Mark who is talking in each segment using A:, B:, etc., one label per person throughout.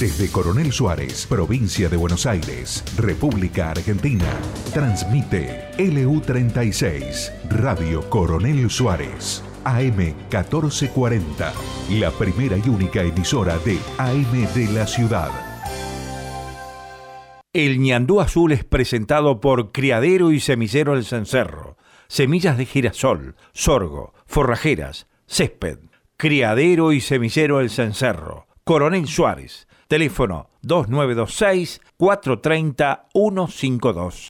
A: Desde Coronel Suárez, provincia de Buenos Aires, República Argentina, transmite LU36, Radio Coronel Suárez, AM 1440, la primera y única emisora de AM de la ciudad.
B: El ñandú azul es presentado por Criadero y Semillero El Cencerro. Semillas de girasol, sorgo, forrajeras, césped. Criadero y Semillero El Cencerro. Coronel Suárez. Teléfono 2926 430 152.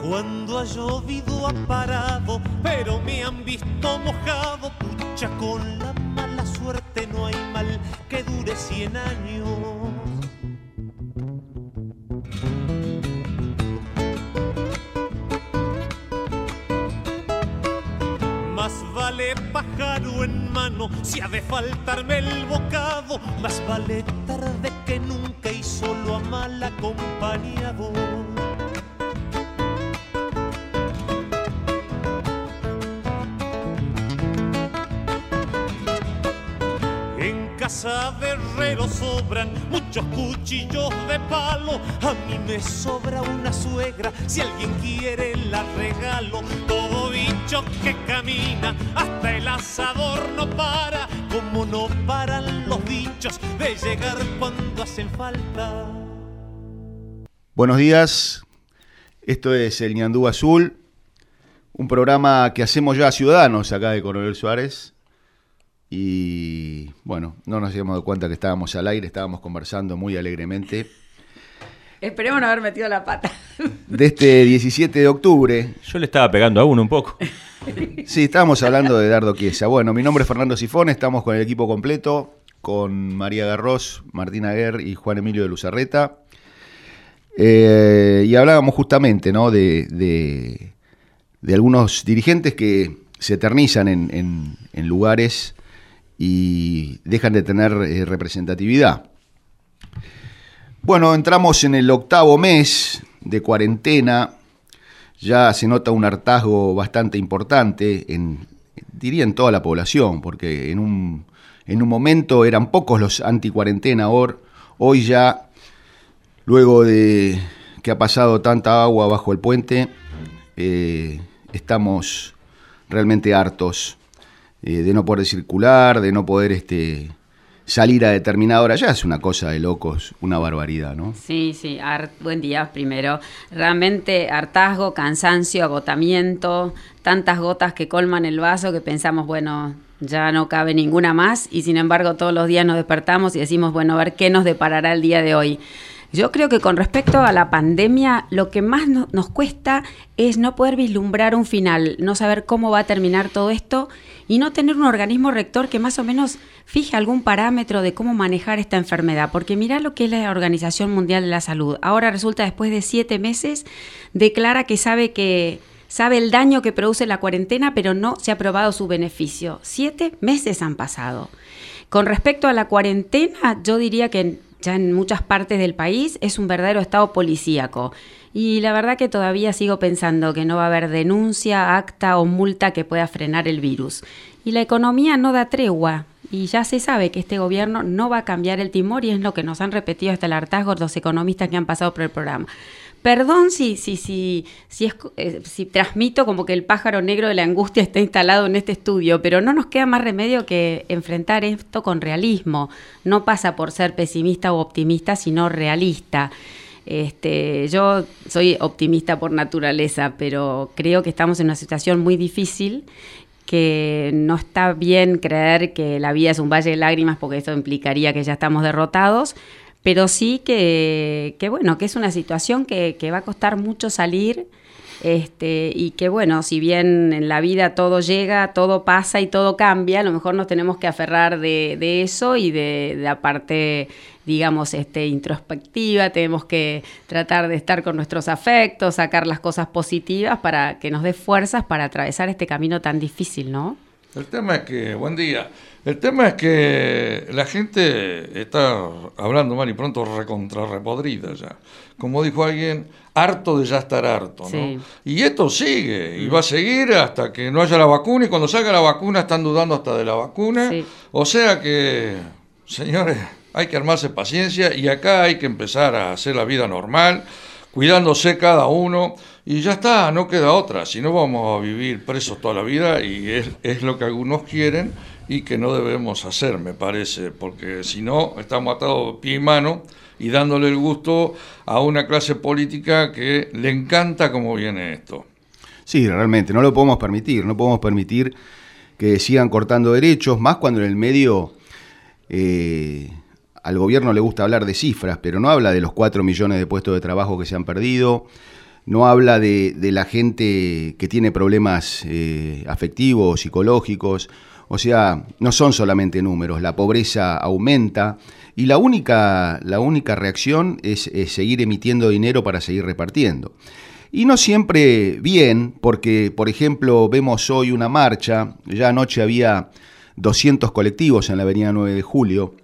C: Cuando ha llovido ha parado, pero me han visto mojado. Pucha, con la mala suerte no hay mal que dure cien años. Vale pájaro en mano si ha de faltarme el bocado. Más vale tarde que nunca y solo a mal acompañado. En casa de herrero sobran muchos cuchillos de palo. A mí me sobra una suegra, si alguien quiere la regalo. Que camina, hasta el asador no para. Como no paran los bichos de llegar cuando hacen falta.
D: Buenos días, esto es El Ñandú Azul, un programa que hacemos ya ciudadanos acá de Coronel Suárez. Y bueno, no nos habíamos dado cuenta que estábamos al aire, estábamos conversando muy alegremente.
E: Esperemos no haber metido la pata.
D: De este 17 de octubre.
F: Yo le estaba pegando a uno un poco.
D: Sí, estábamos hablando de Dardo Chiesa. Bueno, mi nombre es Fernando Sifón, estamos con el equipo completo, con María Garros, Martín Aguer y Juan Emilio de Luzarreta. Eh, y hablábamos justamente ¿no? de, de, de algunos dirigentes que se eternizan en, en, en lugares y dejan de tener eh, representatividad. Bueno, entramos en el octavo mes de cuarentena, ya se nota un hartazgo bastante importante, en, diría en toda la población, porque en un, en un momento eran pocos los anti-cuarentena, hoy ya, luego de que ha pasado tanta agua bajo el puente, eh, estamos realmente hartos eh, de no poder circular, de no poder este, salir a determinada hora. Ya es una cosa de locos, una barbaridad, ¿no?
E: Sí, sí. Ar- buen día primero. Realmente hartazgo, cansancio, agotamiento, tantas gotas que colman el vaso que pensamos, bueno, ya no cabe ninguna más y sin embargo todos los días nos despertamos y decimos, bueno, a ver qué nos deparará el día de hoy. Yo creo que con respecto a la pandemia, lo que más no- nos cuesta es no poder vislumbrar un final, no saber cómo va a terminar todo esto y no tener un organismo rector que más o menos fije algún parámetro de cómo manejar esta enfermedad. Porque mira lo que es la Organización Mundial de la Salud. Ahora resulta, después de siete meses, declara que sabe que sabe el daño que produce la cuarentena, pero no se ha probado su beneficio. Siete meses han pasado. Con respecto a la cuarentena, yo diría que ya en muchas partes del país es un verdadero estado policíaco. Y la verdad que todavía sigo pensando que no va a haber denuncia, acta o multa que pueda frenar el virus. Y la economía no da tregua. Y ya se sabe que este gobierno no va a cambiar el timor y es lo que nos han repetido hasta el hartazgo los economistas que han pasado por el programa. Perdón si, si, si, si, es, eh, si transmito como que el pájaro negro de la angustia está instalado en este estudio, pero no nos queda más remedio que enfrentar esto con realismo. No pasa por ser pesimista o optimista, sino realista. Este, yo soy optimista por naturaleza, pero creo que estamos en una situación muy difícil que no está bien creer que la vida es un valle de lágrimas porque eso implicaría que ya estamos derrotados, pero sí que, que bueno, que es una situación que, que va a costar mucho salir este, y que bueno, si bien en la vida todo llega, todo pasa y todo cambia, a lo mejor nos tenemos que aferrar de, de eso y de, de la parte, digamos, este, introspectiva, tenemos que tratar de estar con nuestros afectos, sacar las cosas positivas para que nos dé fuerzas para atravesar este camino tan difícil, ¿no?
G: El tema es que, buen día, el tema es que la gente está hablando mal y pronto recontra repodrida ya. Como dijo alguien, harto de ya estar harto, ¿no?
E: Sí.
G: Y esto sigue, y va a seguir hasta que no haya la vacuna, y cuando salga la vacuna están dudando hasta de la vacuna.
E: Sí.
G: O sea que, señores, hay que armarse paciencia y acá hay que empezar a hacer la vida normal, cuidándose cada uno, y ya está, no queda otra, si no vamos a vivir presos toda la vida, y es, es lo que algunos quieren y que no debemos hacer, me parece, porque si no, estamos atados pie y mano y dándole el gusto a una clase política que le encanta cómo viene esto.
D: Sí, realmente, no lo podemos permitir, no podemos permitir que sigan cortando derechos, más cuando en el medio eh, al gobierno le gusta hablar de cifras, pero no habla de los 4 millones de puestos de trabajo que se han perdido, no habla de, la gente que tiene problemas eh, afectivos, psicológicos, o sea, no son solamente números, la pobreza aumenta y la única, la única reacción es, es seguir emitiendo dinero para seguir repartiendo. Y no siempre bien, porque, por ejemplo, vemos hoy una marcha, ya anoche había 200 colectivos en la avenida 9 de Julio.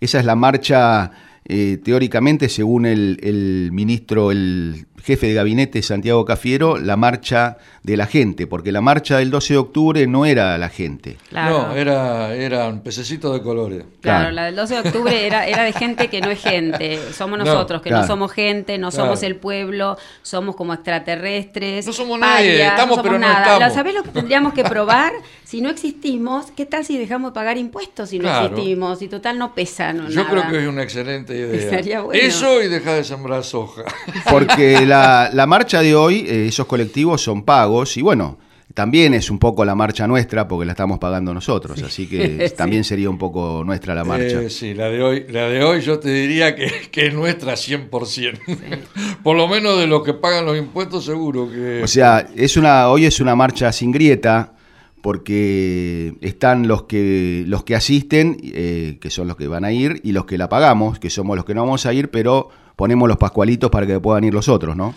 D: Esa es la marcha, eh, teóricamente, según el, el ministro, el jefe de gabinete Santiago Cafiero, la marcha de la gente, porque la marcha del 12 de octubre no era la gente.
E: Claro.
G: No, era, eran pececitos de colores.
E: Claro,
D: Claro.
E: la del 12 de octubre era, era de gente que no es gente. Somos
G: No,
E: nosotros, que no somos gente, no
G: Claro.
E: somos el pueblo, somos como extraterrestres.
G: No somos nadie, estamos,
E: somos
G: pero no
E: nada.
G: estamos.
E: ¿Sabés lo que tendríamos que probar? Si no existimos, ¿qué tal si dejamos de pagar impuestos si no
G: Claro.
E: existimos? Y total no pesa no,
G: Yo
E: nada.
G: creo que es una excelente idea.
E: Estaría bueno.
G: Eso y dejar de sembrar soja.
D: Porque la, la marcha de hoy, eh, esos colectivos son pagos y bueno, también es un poco la marcha nuestra porque la estamos pagando nosotros, así que
E: Sí.
D: también sería un poco nuestra la marcha.
G: Eh, sí, la de hoy, la de hoy yo te diría que, que es nuestra 100%. Por lo menos de los que pagan los impuestos seguro que...
D: O sea, es una, hoy es una marcha sin grieta porque están los que, los que asisten, eh, que son los que van a ir, y los que la pagamos, que somos los que no vamos a ir, pero ponemos los pascualitos para que puedan ir los otros, ¿no?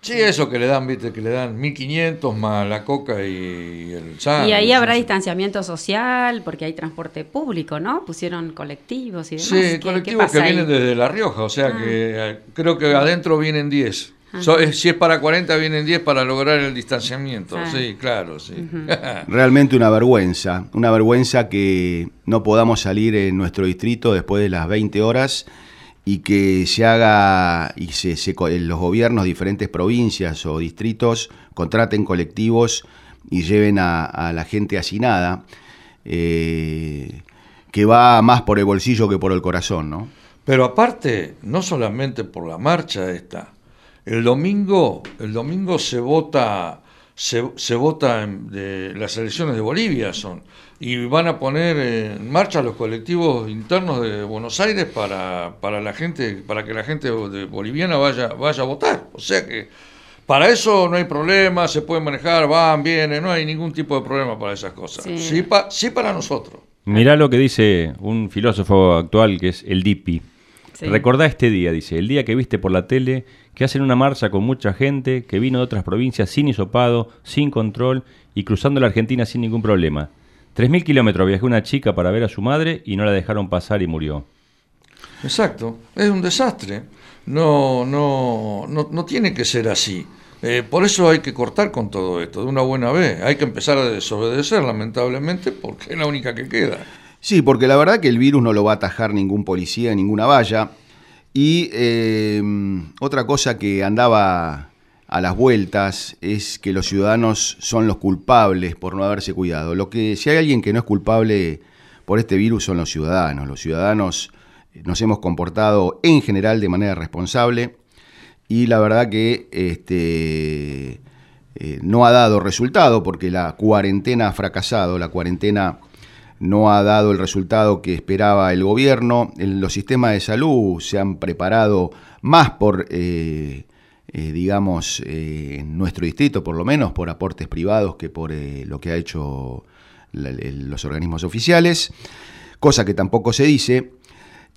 G: Sí, eso que le dan, viste, que le dan 1500 más la coca y el sándwich.
E: Y ahí habrá distanciamiento social, porque hay transporte público, ¿no? Pusieron colectivos y demás.
G: Sí,
E: ¿Qué- qué
G: colectivos
E: pasa
G: que
E: ahí?
G: vienen desde La Rioja, o sea
E: Ah.
G: que eh, creo que adentro vienen 10. So- eh, si es para 40, vienen 10 para lograr el distanciamiento.
E: Ah.
G: Sí, claro, sí.
D: Realmente una vergüenza, una vergüenza que no podamos salir en nuestro distrito después de las 20 horas y que se haga y se, se co- los gobiernos, diferentes provincias o distritos contraten colectivos y lleven a, a la gente hacinada, eh, que va más por el bolsillo que por el corazón, ¿no?
G: Pero aparte, no solamente por la marcha esta, el domingo, el domingo se vota, se, se vota en- de, las elecciones de Bolivia son, y van a poner en marcha los colectivos internos de Buenos Aires para, para la gente, para que la gente de boliviana vaya, vaya a votar. O sea que para eso no hay problema, se puede manejar, van, vienen, no hay ningún tipo de problema para esas cosas.
E: Sí.
G: Sí, pa- sí para nosotros.
F: Mirá lo que dice un filósofo actual que es el Dipi.
E: Sí.
F: Recordá este día, dice, el día que viste por la tele que hacen una marcha con mucha gente que vino de otras provincias sin hisopado, sin control y cruzando la Argentina sin ningún problema. 3.000 kilómetros viajó una chica para ver a su madre y no la dejaron pasar y murió.
G: Exacto, es un desastre. No, no, no, no tiene que ser así. Eh, por eso hay que cortar con todo esto de una buena vez. Hay que empezar a desobedecer, lamentablemente, porque es la única que queda.
D: Sí, porque la verdad que el virus no lo va a atajar ningún policía, ninguna valla. Y eh, otra cosa que andaba a las vueltas es que los ciudadanos son los culpables por no haberse cuidado. Lo que si hay alguien que no es culpable por este virus son los ciudadanos. Los ciudadanos nos hemos comportado en general de manera responsable y la verdad que este, eh, no ha dado resultado porque la cuarentena ha fracasado, la cuarentena no ha dado el resultado que esperaba el gobierno. Los sistemas de salud se han preparado más por, eh, eh, digamos, eh, en nuestro distrito, por lo menos, por aportes privados que por lo que ha hecho los organismos oficiales, cosa que tampoco se dice.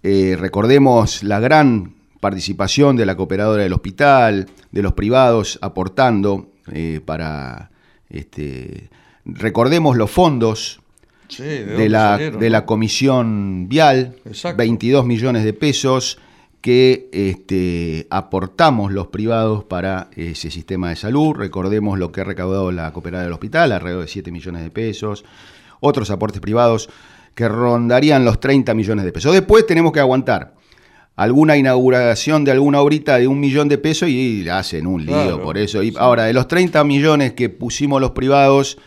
D: Recordemos la gran participación de la cooperadora del hospital, de los privados aportando para este, Recordemos los fondos
G: Sí, ¿de,
D: la,
G: salieron,
D: de
G: no?
D: la comisión vial,
G: Exacto.
D: 22 millones de pesos que este, aportamos los privados para ese sistema de salud. Recordemos lo que ha recaudado la cooperada del hospital, alrededor de 7 millones de pesos. Otros aportes privados que rondarían los 30 millones de pesos. Después tenemos que aguantar alguna inauguración de alguna obrita de un millón de pesos y hacen un lío
G: Claro,
D: por eso. Y ahora, de los 30 millones que pusimos los privados,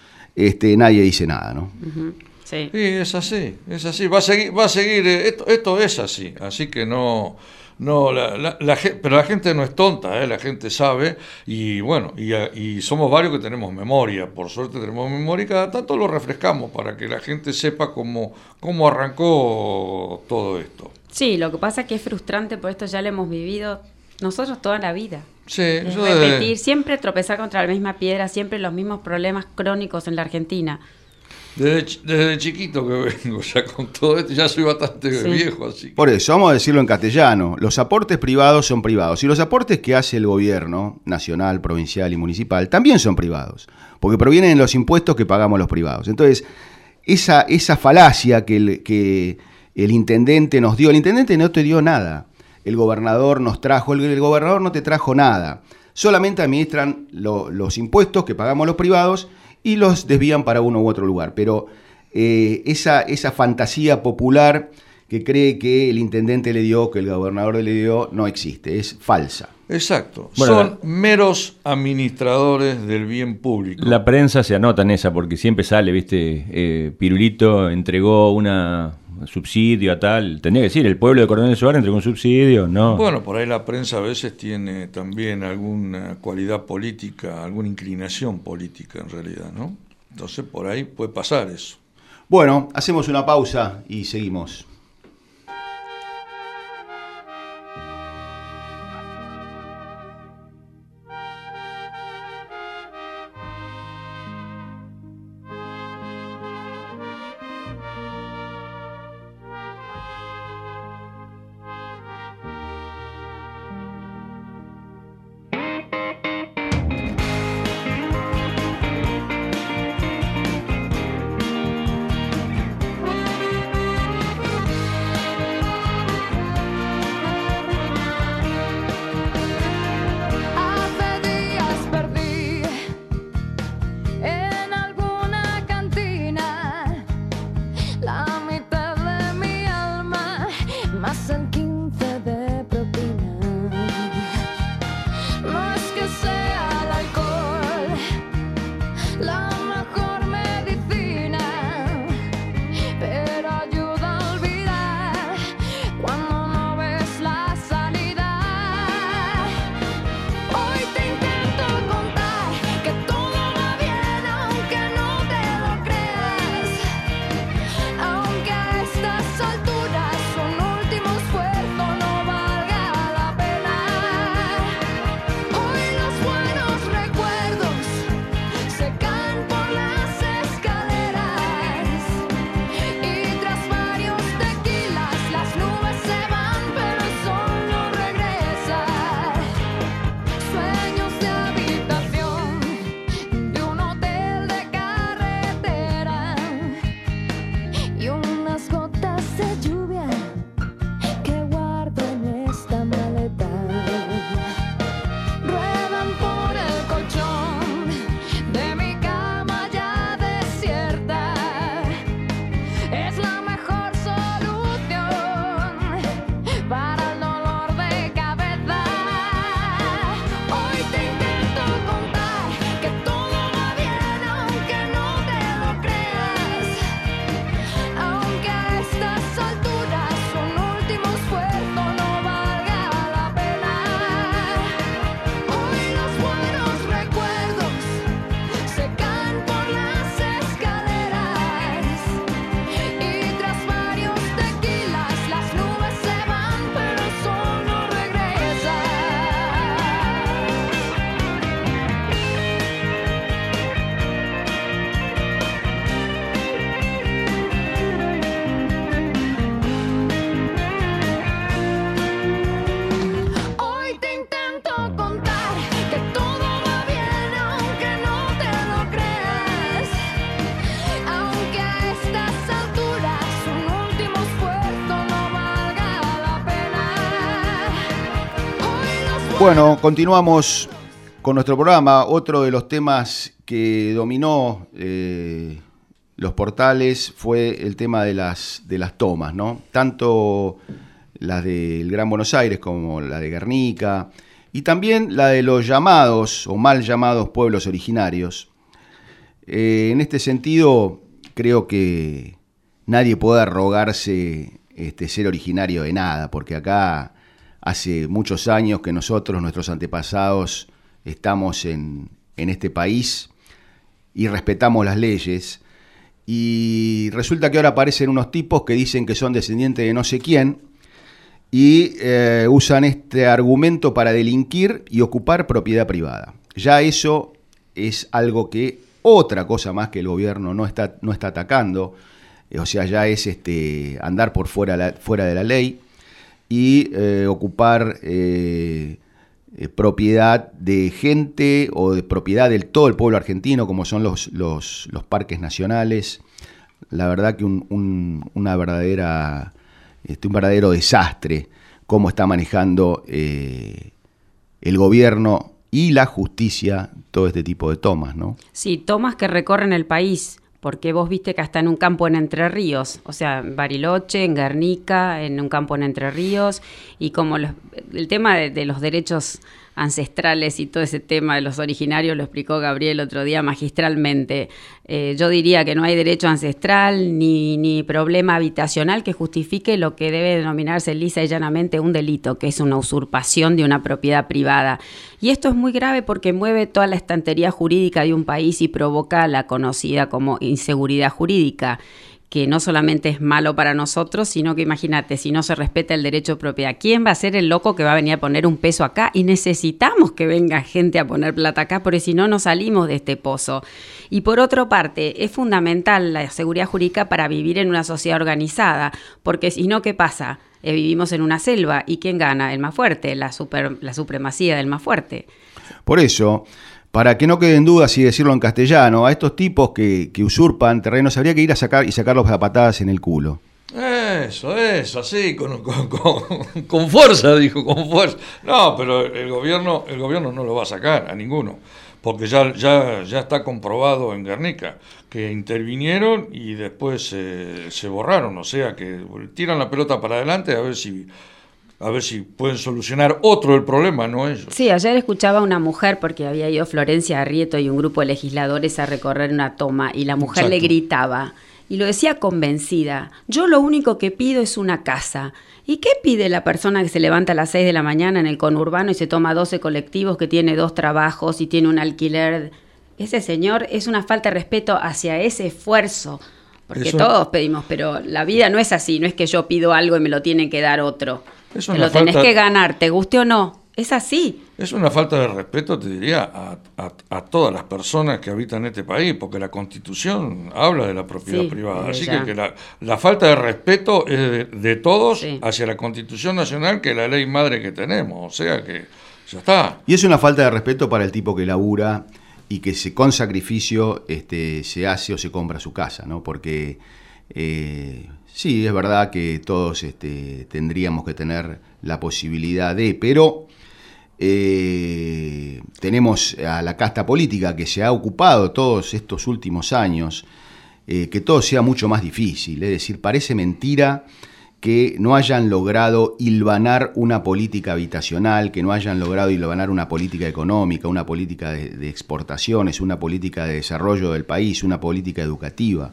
D: este, nadie dice nada, ¿no?
E: Sí.
G: Sí, es así, es así. Va a seguir, va a seguir eh, esto, esto es así. Así que no, no, la, la- la pero la gente no es tonta, ¿eh? la gente sabe y bueno, y, a- y somos varios que tenemos memoria. Por suerte tenemos memoria y cada tanto lo refrescamos para que la gente sepa cómo, cómo arrancó todo esto.
E: Sí, lo que pasa es que es frustrante, por esto ya lo hemos vivido nosotros toda la vida.
G: Sí,
E: Es
G: yo desde-
E: repetir, siempre tropezar contra la misma piedra, siempre los mismos problemas crónicos en la Argentina.
G: desde, chi- desde chiquito que vengo ya con todo esto, ya soy bastante
E: Sí.
G: viejo, así. que-
D: Por eso, vamos a decirlo en castellano, los aportes privados son privados y los aportes que hace el gobierno nacional, provincial y municipal también son privados, porque provienen de los impuestos que pagamos los privados. Entonces, esa, esa falacia que el, que el intendente nos dio, el intendente no te dio nada, el gobernador nos trajo, el, el gobernador no te trajo nada, solamente administran lo- los impuestos que pagamos los privados y los desvían para uno u otro lugar, pero eh, esa, esa fantasía popular que cree que el intendente le dio, que el gobernador le dio, no existe, es falsa.
G: Exacto,
F: Bueno,
G: son meros administradores del bien público.
F: La prensa se anota en esa porque siempre sale, viste, eh, Pirulito entregó una un subsidio a tal. Tendría que decir, el pueblo de Coronel Suárez entregó un subsidio, ¿no?
G: Bueno, por ahí la prensa a veces tiene también alguna cualidad política, alguna inclinación política en realidad, ¿no? Entonces por ahí puede pasar eso.
D: Bueno, hacemos una pausa y seguimos. Bueno, continuamos con nuestro programa. Otro de los temas que dominó eh, los portales fue el tema de las, de las tomas, ¿no? Tanto las del Gran Buenos Aires como la de Guernica, y también la de los llamados o mal llamados pueblos originarios. Eh, en este sentido, creo que nadie puede arrogarse este, ser originario de nada, porque acá hace muchos años que nosotros, nuestros antepasados, estamos en, este país y respetamos las leyes. Y resulta que ahora aparecen unos tipos que dicen que son descendientes de no sé quién y eh, usan este argumento para delinquir y ocupar propiedad privada. Ya eso es algo que otra cosa más que el gobierno no está, no está atacando, o sea, ya es este, andar por fuera de la ley y eh, ocupar eh, propiedad de gente o de propiedad del todo el pueblo argentino, como son los, los, parques nacionales. La verdad que una verdadera este, un verdadero desastre cómo está manejando eh, el gobierno y la justicia todo este tipo de tomas, ¿no?
E: Sí, tomas que recorren el país, porque vos viste que hasta en un campo en Entre Ríos, o sea, en Bariloche, en Guernica, en un campo en Entre Ríos, y como el tema de los derechos ancestrales y todo ese tema de los originarios lo explicó Gabriel otro día magistralmente. Eh, yo diría que no hay derecho ancestral ni, ni, problema habitacional que justifique lo que debe denominarse lisa y llanamente un delito, que es una usurpación de una propiedad privada. Y esto es muy grave porque mueve toda la estantería jurídica de un país y provoca la conocida como inseguridad jurídica que no solamente es malo para nosotros, sino que imagínate, si no se respeta el derecho de propiedad, ¿quién va a ser el loco que va a venir a poner un peso acá? Y necesitamos que venga gente a poner plata acá, porque si no, no salimos de este pozo. Y por otra parte, es fundamental la seguridad jurídica para vivir en una sociedad organizada, porque si no, ¿qué pasa? Eh, vivimos en una selva y ¿quién gana? El más fuerte, la, super, la supremacía del más fuerte.
D: Por eso, para que no queden dudas y decirlo en castellano, a estos tipos que, usurpan terrenos habría que ir a sacar y sacarlos a patadas en el culo.
G: Eso, eso, así, con, con, fuerza, dijo, con fuerza. No, pero el gobierno, el gobierno no lo va a sacar a ninguno, porque ya, ya, ya está comprobado en Guernica que intervinieron y después se borraron, o sea que tiran la pelota para adelante a ver si a ver si pueden solucionar otro el problema, no ellos.
E: Sí, ayer escuchaba a una mujer, porque había ido Florencia Arrieto y un grupo de legisladores a recorrer una toma, y la mujer le gritaba, y lo decía convencida, yo lo único que pido es una casa. ¿Y qué pide la persona que se levanta a las 6 de la mañana en el conurbano y se toma 12 colectivos, que tiene dos trabajos y tiene un alquiler? Ese señor es una falta de respeto hacia ese esfuerzo. Porque todos pedimos, pero la vida no es así, no es que yo pido algo y me lo tiene que dar otro te lo tenés que ganar, te guste o no. Es así.
G: Es una falta de respeto, te diría, a, todas las personas que habitan este país, porque la Constitución habla de la propiedad privada. Así que, la, falta de respeto es de, todos hacia la Constitución Nacional, que es la ley madre que tenemos. O sea que ya está.
D: Y es una falta de respeto para el tipo que labura y que se, con sacrificio este, se hace o se compra su casa, ¿no? Porque eh, Sí, es verdad que todos este, tendríamos que tener la posibilidad de, pero eh, tenemos a la casta política que se ha ocupado todos estos últimos años, eh, que todo sea mucho más difícil. Es decir, parece mentira que no hayan logrado hilvanar una política habitacional, que no hayan logrado hilvanar una política económica, una política de exportaciones, una política de desarrollo del país, una política educativa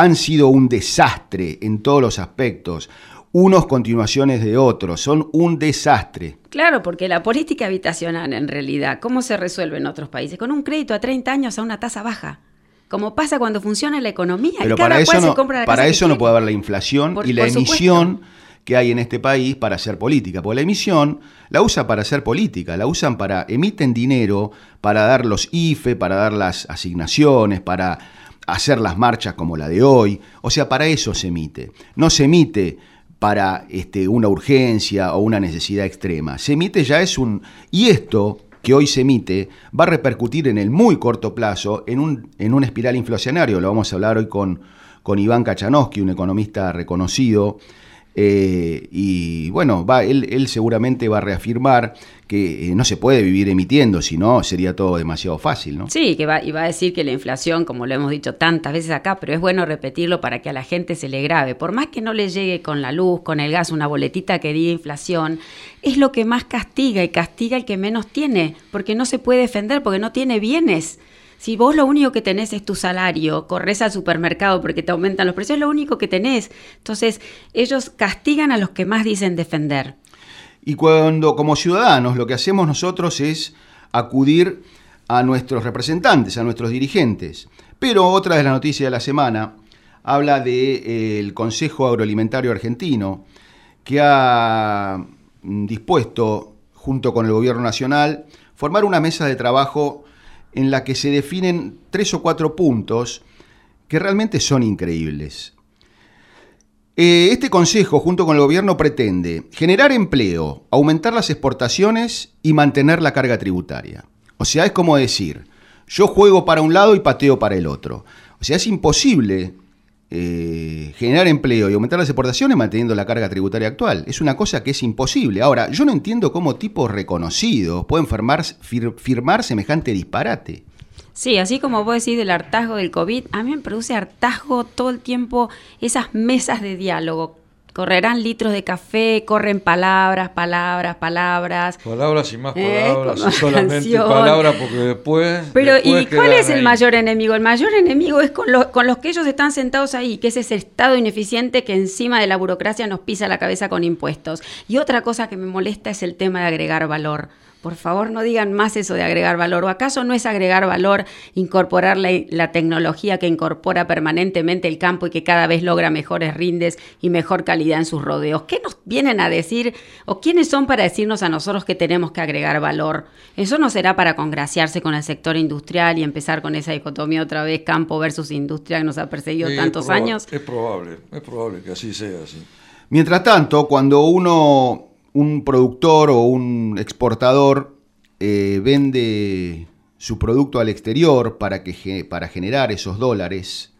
D: han sido un desastre en todos los aspectos, unos continuaciones de otros, son un desastre.
E: Claro, porque la política habitacional en realidad, ¿cómo se resuelve en otros países? Con un crédito a 30 años a una tasa baja. Como pasa cuando funciona la economía.
D: Pero para eso, no, para eso no puede haber la inflación y la emisión que hay en este país para hacer política. Porque la emisión la usa para hacer política, la usan para, emiten dinero para dar los IFE, para dar las asignaciones, para hacer las marchas como la de hoy. O sea, para eso se emite. No se emite para este, una urgencia o una necesidad extrema. Se emite ya es un... Y esto que hoy se emite va a repercutir en el muy corto plazo en un, en un espiral inflacionario. Lo vamos a hablar hoy con, con Iván Kachanowski, un economista reconocido, Eh, y bueno, va, él, él, seguramente va a reafirmar que eh, no se puede vivir emitiendo, si no sería todo demasiado fácil, ¿no?
E: Sí, que va, y va a decir que la inflación, como lo hemos dicho tantas veces acá, pero es bueno repetirlo para que a la gente se le grave. Por más que no le llegue con la luz, con el gas, una boletita que diga inflación, es lo que más castiga y castiga el que menos tiene, porque no se puede defender, porque no tiene bienes. Si vos lo único que tenés es tu salario, corres al supermercado porque te aumentan los precios, es lo único que tenés. Entonces, ellos castigan a los que más dicen defender.
D: Y cuando como ciudadanos lo que hacemos nosotros es acudir a nuestros representantes, a nuestros dirigentes. Pero otra de las noticias de la semana habla del eh, Consejo Agroalimentario Argentino, que ha mm, dispuesto, junto con el Gobierno Nacional, formar una mesa de trabajo en la que se definen tres o cuatro puntos que realmente son increíbles. Eh, este Consejo, junto con el Gobierno, pretende generar empleo, aumentar las exportaciones y mantener la carga tributaria. O sea, es como decir, yo juego para un lado y pateo para el otro. O sea, es imposible eh, generar empleo y aumentar las exportaciones manteniendo la carga tributaria actual. Es una cosa que es imposible. Ahora, yo no entiendo cómo tipos reconocidos pueden firmar, firmar semejante disparate.
E: Sí, así como vos decís del hartazgo del COVID, a mí me produce hartazgo todo el tiempo esas mesas de diálogo Correrán litros de café, corren palabras, palabras, palabras.
G: Palabras y más ¿Eh? palabras, solamente palabras porque después...
E: Pero ¿y cuál es el mayor enemigo? El mayor enemigo es con, con los que ellos están sentados ahí, que es ese Estado ineficiente que encima de la burocracia nos pisa la cabeza con impuestos. Y otra cosa que me molesta es el tema de agregar valor. Por favor, no digan más eso de agregar valor. ¿O acaso no es agregar valor incorporar la, tecnología que incorpora permanentemente el campo y que cada vez logra mejores rindes y mejor calidad en sus rodeos? ¿Qué nos vienen a decir o quiénes son para decirnos a nosotros que tenemos que agregar valor? Eso no será para congraciarse con el sector industrial y empezar con esa dicotomía otra vez campo versus industria que nos ha perseguido tantos años.
G: Es probable, es probable que así sea. Así.
D: Mientras tanto, cuando uno un productor o un exportador eh, vende su producto al exterior para, que, para generar esos dólares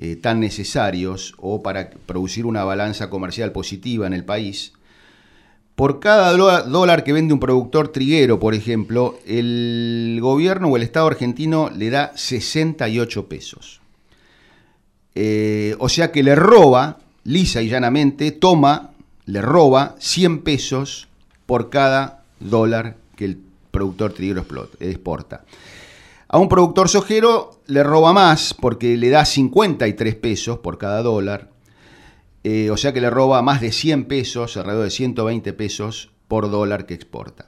D: eh, tan necesarios o para producir una balanza comercial positiva en el país, por cada dólar que vende un productor triguero, por ejemplo, el gobierno o el Estado argentino le da 68 pesos. Eh, o sea que le roba, lisa y llanamente, toma le roba 100 pesos por cada dólar que el productor triguero exporta. A un productor sojero le roba más porque le da 53 pesos por cada dólar, eh, o sea que le roba más de 100 pesos, alrededor de 120 pesos por dólar que exporta.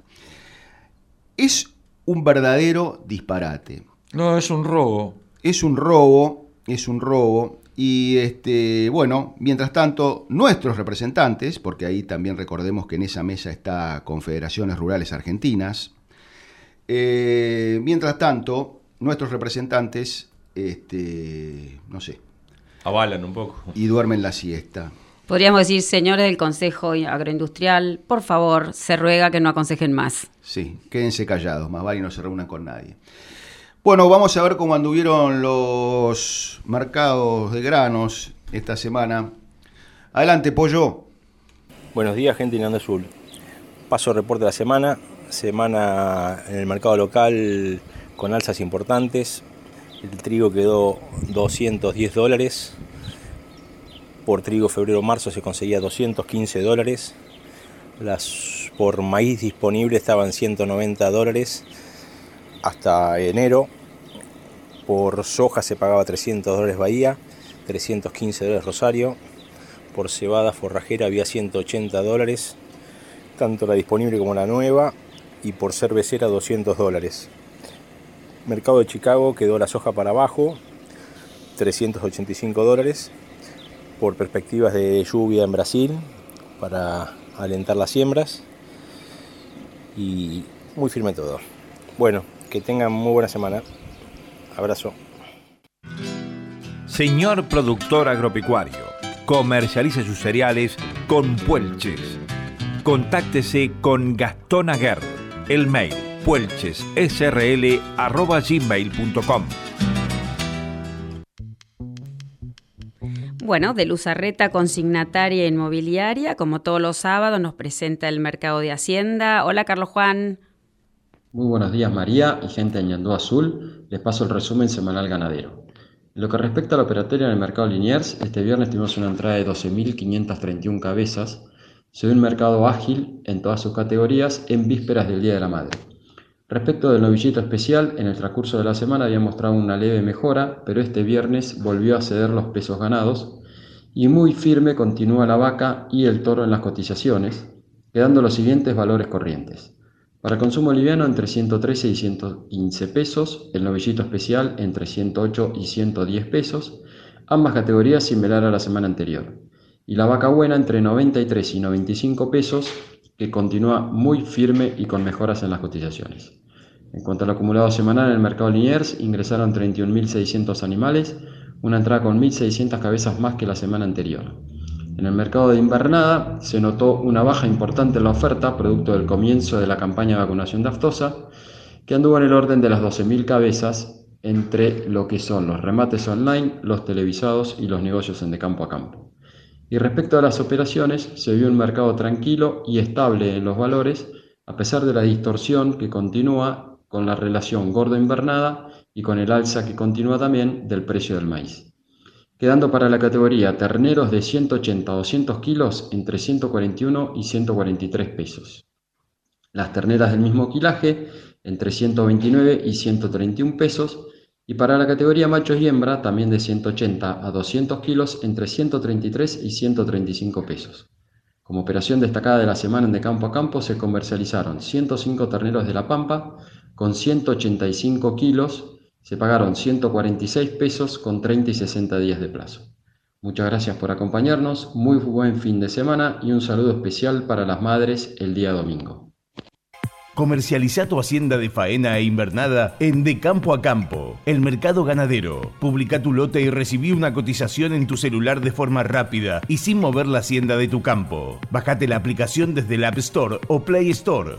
D: Es un verdadero disparate.
G: No, es un robo.
D: Es un robo, es un robo. Y este, bueno, mientras tanto, nuestros representantes, porque ahí también recordemos que en esa mesa está Confederaciones Rurales Argentinas, eh, mientras tanto, nuestros representantes, este, no sé.
F: Avalan un poco.
D: Y duermen la siesta.
E: Podríamos decir, señores del Consejo Agroindustrial, por favor, se ruega que no aconsejen más.
D: Sí, quédense callados, más vale y no se reúnan con nadie. Bueno, vamos a ver cómo anduvieron los mercados de granos esta semana. Adelante, Pollo.
H: Buenos días, gente de Azul. Paso reporte de la semana. Semana en el mercado local con alzas importantes. El trigo quedó 210 dólares. Por trigo febrero-marzo se conseguía 215 dólares. Las por maíz disponible estaban 190 dólares hasta enero. Por soja se pagaba 300 dólares Bahía, 315 dólares Rosario. Por cebada forrajera había 180 dólares, tanto la disponible como la nueva. Y por cervecera 200 dólares. Mercado de Chicago quedó la soja para abajo, 385 dólares. Por perspectivas de lluvia en Brasil, para alentar las siembras. Y muy firme todo. Bueno, que tengan muy buena semana. Abrazo.
B: Señor productor agropecuario, comercialice sus cereales con Puelches. Contáctese con Gastón Aguer. El mail puelchessrl.gmail.com
E: Bueno, de Luzarreta Consignataria Inmobiliaria, como todos los sábados, nos presenta el mercado de Hacienda. Hola, Carlos Juan.
I: Muy buenos días, María y gente de Ñandú Azul. Les paso el resumen semanal ganadero. En lo que respecta a la operatoria en el mercado Liniers, este viernes tuvimos una entrada de 12.531 cabezas. Se un mercado ágil en todas sus categorías en vísperas del Día de la Madre. Respecto del novillito especial, en el transcurso de la semana había mostrado una leve mejora, pero este viernes volvió a ceder los pesos ganados y muy firme continúa la vaca y el toro en las cotizaciones, quedando los siguientes valores corrientes. Para consumo liviano entre 113 y 115 pesos, el novillito especial entre 108 y 110 pesos, ambas categorías similar a la semana anterior. Y la vaca buena entre 93 y 95 pesos, que continúa muy firme y con mejoras en las cotizaciones. En cuanto al acumulado semanal en el mercado Liniers, ingresaron 31.600 animales, una entrada con 1.600 cabezas más que la semana anterior. En el mercado de invernada se notó una baja importante en la oferta, producto del comienzo de la campaña de vacunación de aftosa, que anduvo en el orden de las 12.000 cabezas entre lo que son los remates online, los televisados y los negocios en de campo a campo. Y respecto a las operaciones, se vio un mercado tranquilo y estable en los valores, a pesar de la distorsión que continúa con la relación gordo-invernada y con el alza que continúa también del precio del maíz. Quedando para la categoría terneros de 180 a 200 kilos entre 141 y 143 pesos. Las terneras del mismo quilaje entre 129 y 131 pesos y para la categoría machos y hembra, también de 180 a 200 kilos, entre 133 y 135 pesos. Como operación destacada de la semana en de campo a campo, se comercializaron 105 terneros de La Pampa con 185 kilos, se pagaron 146 pesos con 30 y 60 días de plazo. Muchas gracias por acompañarnos, muy buen fin de semana y un saludo especial para las madres el día domingo.
J: Comercializa tu hacienda de faena e invernada en De Campo a Campo, el mercado ganadero. Publica tu lote y recibí una cotización en tu celular de forma rápida y sin mover la hacienda de tu campo. Bájate la aplicación desde el App Store o Play Store.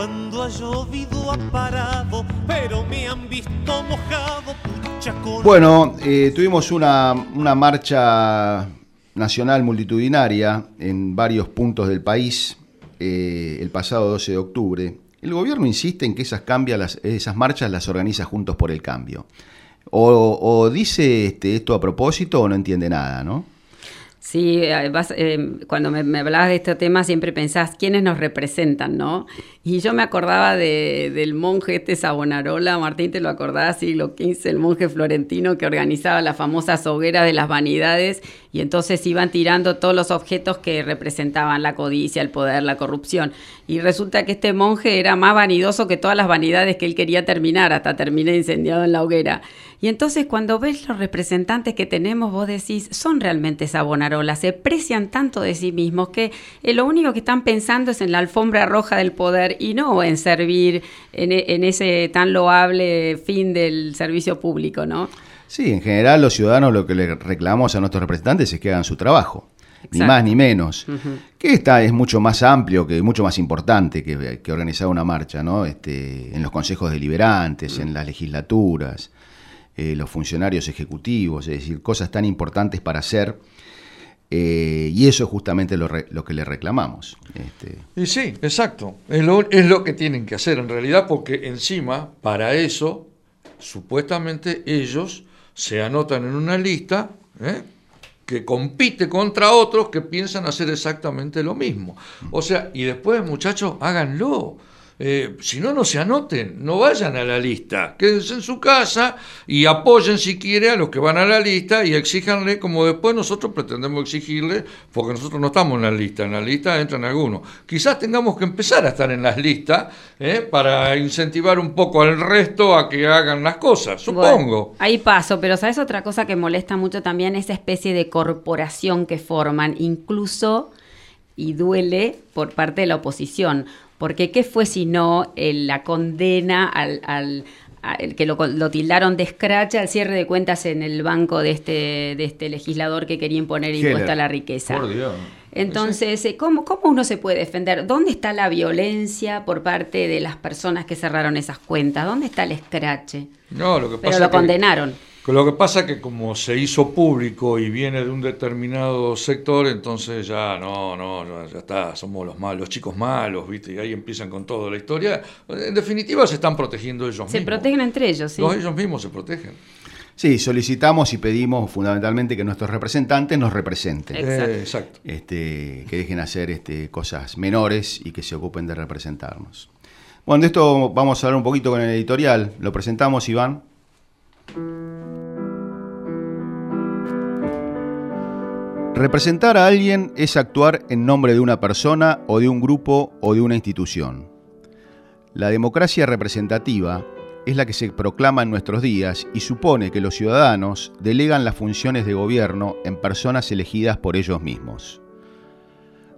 C: Cuando ha llovido ha parado, pero me han visto mojado
D: bueno, eh, tuvimos una, marcha nacional multitudinaria en varios puntos del país eh, el pasado 12 de octubre. El gobierno insiste en que esas, esas marchas las organiza Juntos por el Cambio. O, dice este, esto a propósito o no entiende nada, ¿no?
E: Sí, eh, cuando me, hablabas de este tema siempre pensás quiénes nos representan, ¿no? Y yo me acordaba de, del monje este Sabonarola, Martín, te lo acordás, siglo XV, el monje florentino que organizaba la famosa hogueras de las vanidades y entonces iban tirando todos los objetos que representaban la codicia, el poder, la corrupción. Y resulta que este monje era más vanidoso que todas las vanidades que él quería terminar, hasta terminar incendiado en la hoguera. Y entonces cuando ves los representantes que tenemos, vos decís, son realmente Sabonarola, se precian tanto de sí mismos que eh, lo único que están pensando es en la alfombra roja del poder y no en servir en, ese tan loable fin del servicio público, ¿no?
D: Sí, en general los ciudadanos lo que le reclamamos a nuestros representantes es que hagan su trabajo. Ni más ni menos. Que esta es mucho más amplio, que mucho más importante que, organizar una marcha, ¿no? Este, en los consejos deliberantes, en las legislaturas, eh, los funcionarios ejecutivos, es decir, cosas tan importantes para hacer eh, y eso es justamente lo, que le reclamamos.
G: Este. Y sí, exacto. Es lo, es lo que tienen que hacer en realidad, porque encima, para eso, supuestamente ellos se anotan en una lista ¿eh? que compite contra otros que piensan hacer exactamente lo mismo. O sea, y después, muchachos, háganlo. Eh, si no, no se anoten, no vayan a la lista, quédense en su casa y apoyen si quiere a los que van a la lista y exíjanle como después nosotros pretendemos exigirle, porque nosotros no estamos en la lista, en la lista entran algunos. Quizás tengamos que empezar a estar en las listas eh, para incentivar un poco al resto a que hagan las cosas, supongo.
E: ahí paso, pero sabes otra cosa que molesta mucho también, esa especie de corporación que forman, incluso y duele por parte de la oposición porque ¿qué fue si no eh, la condena al, al, que lo, tildaron de scratch al cierre de cuentas en el banco de este, de este legislador que quería imponer impuesto a la riqueza? Entonces, eh, ¿cómo, ¿cómo uno se puede defender? ¿Dónde está la violencia por parte de las personas que cerraron esas cuentas? ¿Dónde está el escrache?
G: No, lo que
E: Pero
G: pasa
E: lo
G: que-
E: condenaron.
G: Que Lo que pasa que como se hizo público y viene de un determinado sector, entonces ya no, no, ya, ya está, somos los malos, los chicos malos, ¿viste? Y ahí empiezan con toda la historia. En definitiva se están protegiendo ellos
E: Se
G: mismos.
E: protegen entre ellos, sí.
G: Los- ellos mismos se protegen.
D: Sí, solicitamos y pedimos fundamentalmente que nuestros representantes nos representen.
E: Exacto.
G: Eh, exacto.
D: Este, que dejen hacer este, cosas menores y que se ocupen de representarnos. Bueno, de esto vamos a hablar un poquito con el editorial. Lo presentamos, Iván. Representar a alguien es actuar en nombre de una persona o de un grupo o de una institución. La democracia representativa es la que se proclama en nuestros días y supone que los ciudadanos delegan las funciones de gobierno en personas elegidas por ellos mismos.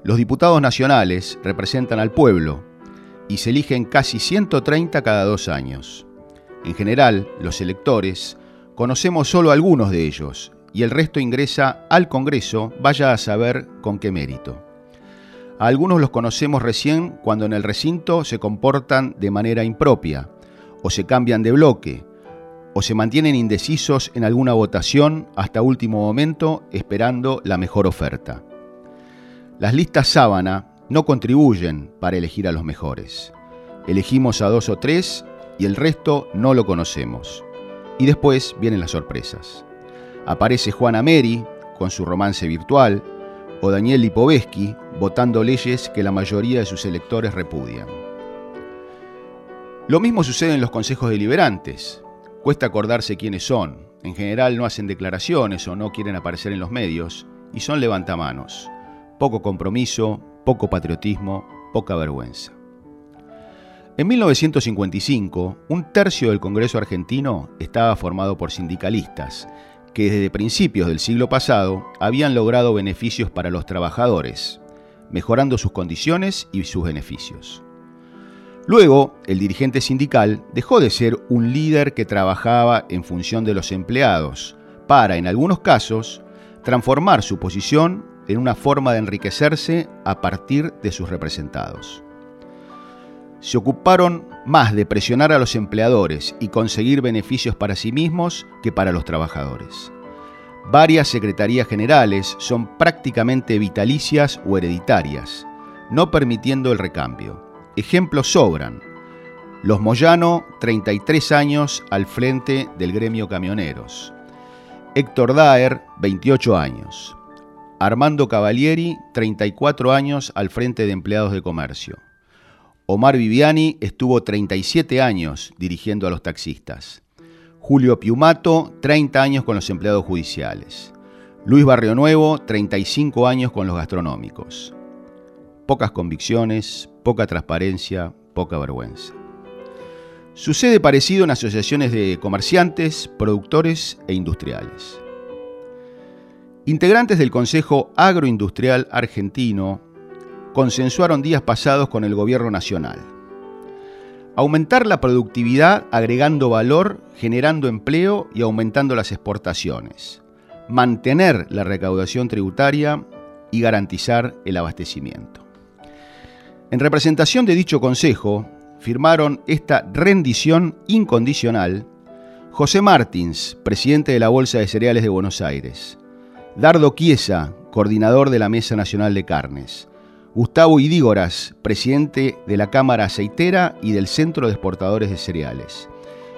D: Los diputados nacionales representan al pueblo y se eligen casi 130 cada dos años. En general, los electores conocemos solo algunos de ellos y el resto ingresa al Congreso, vaya a saber con qué mérito. A algunos los conocemos recién cuando en el recinto se comportan de manera impropia, o se cambian de bloque, o se mantienen indecisos en alguna votación hasta último momento esperando la mejor oferta. Las listas sábana no contribuyen para elegir a los mejores. Elegimos a dos o tres y el resto no lo conocemos. Y después vienen las sorpresas. Aparece Juana Meri con su romance virtual o Daniel Lipovetsky votando leyes que la mayoría de sus electores repudian. Lo mismo sucede en los consejos deliberantes. Cuesta acordarse quiénes son. En general no hacen declaraciones o no quieren aparecer en los medios y son levantamanos. Poco compromiso, poco patriotismo, poca vergüenza. En 1955, un tercio del Congreso argentino estaba formado por sindicalistas que desde principios del siglo pasado habían logrado beneficios para los trabajadores, mejorando sus condiciones y sus beneficios. Luego, el dirigente sindical dejó de ser un líder que trabajaba en función de los empleados, para, en algunos casos, transformar su posición en una forma de enriquecerse a partir de sus representados. Se ocuparon más de presionar a los empleadores y conseguir beneficios para sí mismos que para los trabajadores. Varias secretarías generales son prácticamente vitalicias o hereditarias, no permitiendo el recambio. Ejemplos sobran. Los Moyano, 33 años al frente del gremio camioneros. Héctor Daer, 28 años. Armando Cavalieri, 34 años al frente de empleados de comercio. Omar Viviani estuvo 37 años dirigiendo a los taxistas. Julio Piumato, 30 años con los empleados judiciales. Luis Barrio Nuevo, 35 años con los gastronómicos. Pocas convicciones, poca transparencia, poca vergüenza. Sucede parecido en asociaciones de comerciantes, productores e industriales. Integrantes del Consejo Agroindustrial Argentino consensuaron días pasados con el Gobierno Nacional. Aumentar la productividad agregando valor, generando empleo y aumentando las exportaciones. Mantener la recaudación tributaria y garantizar el abastecimiento. En representación de dicho Consejo, firmaron esta rendición incondicional José Martins, presidente de la Bolsa de Cereales de Buenos Aires, Dardo Chiesa, coordinador de la Mesa Nacional de Carnes, Gustavo Idígoras, presidente de la Cámara Aceitera y del Centro de Exportadores de Cereales,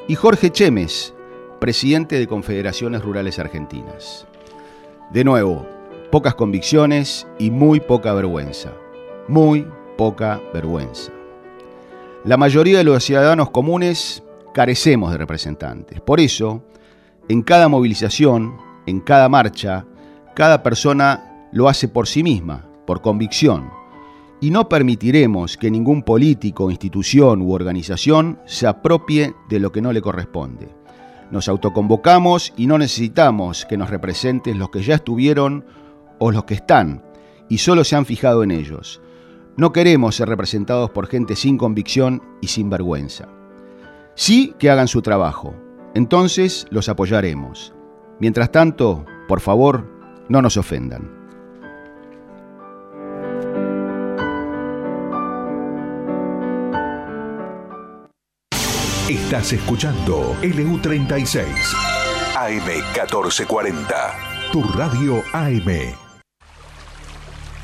D: y Jorge Chemes, presidente de Confederaciones Rurales Argentinas. De nuevo, pocas convicciones y muy poca vergüenza. Muy poca vergüenza. La mayoría de los ciudadanos comunes carecemos de representantes. Por eso, en cada movilización, en cada marcha, cada persona lo hace por sí misma, por convicción, y no permitiremos que ningún político, institución u organización se apropie de lo que no le corresponde. Nos autoconvocamos y no necesitamos que nos representen los que ya estuvieron o los que están y solo se han fijado en ellos. No queremos ser representados por gente sin convicción y sin vergüenza. Sí que hagan su trabajo, entonces los apoyaremos. Mientras tanto, por favor, no nos ofendan.
A: Estás escuchando LU36 AM1440. Tu radio AM.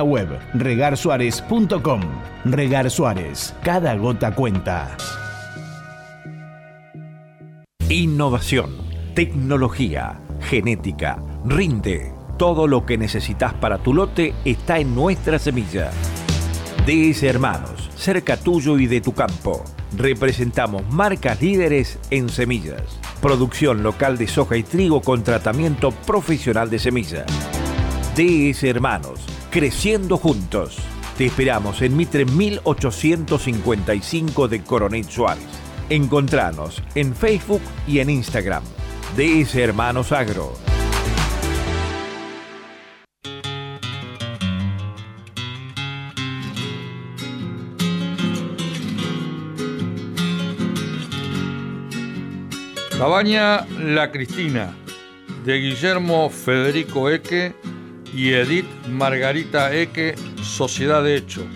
J: web regarsuárez.com. Regar Suárez, cada gota cuenta.
B: Innovación, tecnología, genética, rinde. Todo lo que necesitas para tu lote está en nuestra semilla. DS Hermanos, cerca tuyo y de tu campo. Representamos marcas líderes en semillas. Producción local de soja y trigo con tratamiento profesional de semillas. DS Hermanos, creciendo juntos. Te esperamos en Mitre 1855 de Coronel Suárez. Encontranos en Facebook y en Instagram. DS Hermanos Agro.
G: Cabaña La Cristina, de Guillermo Federico Eque y Edith Margarita Eque, Sociedad de Hecho.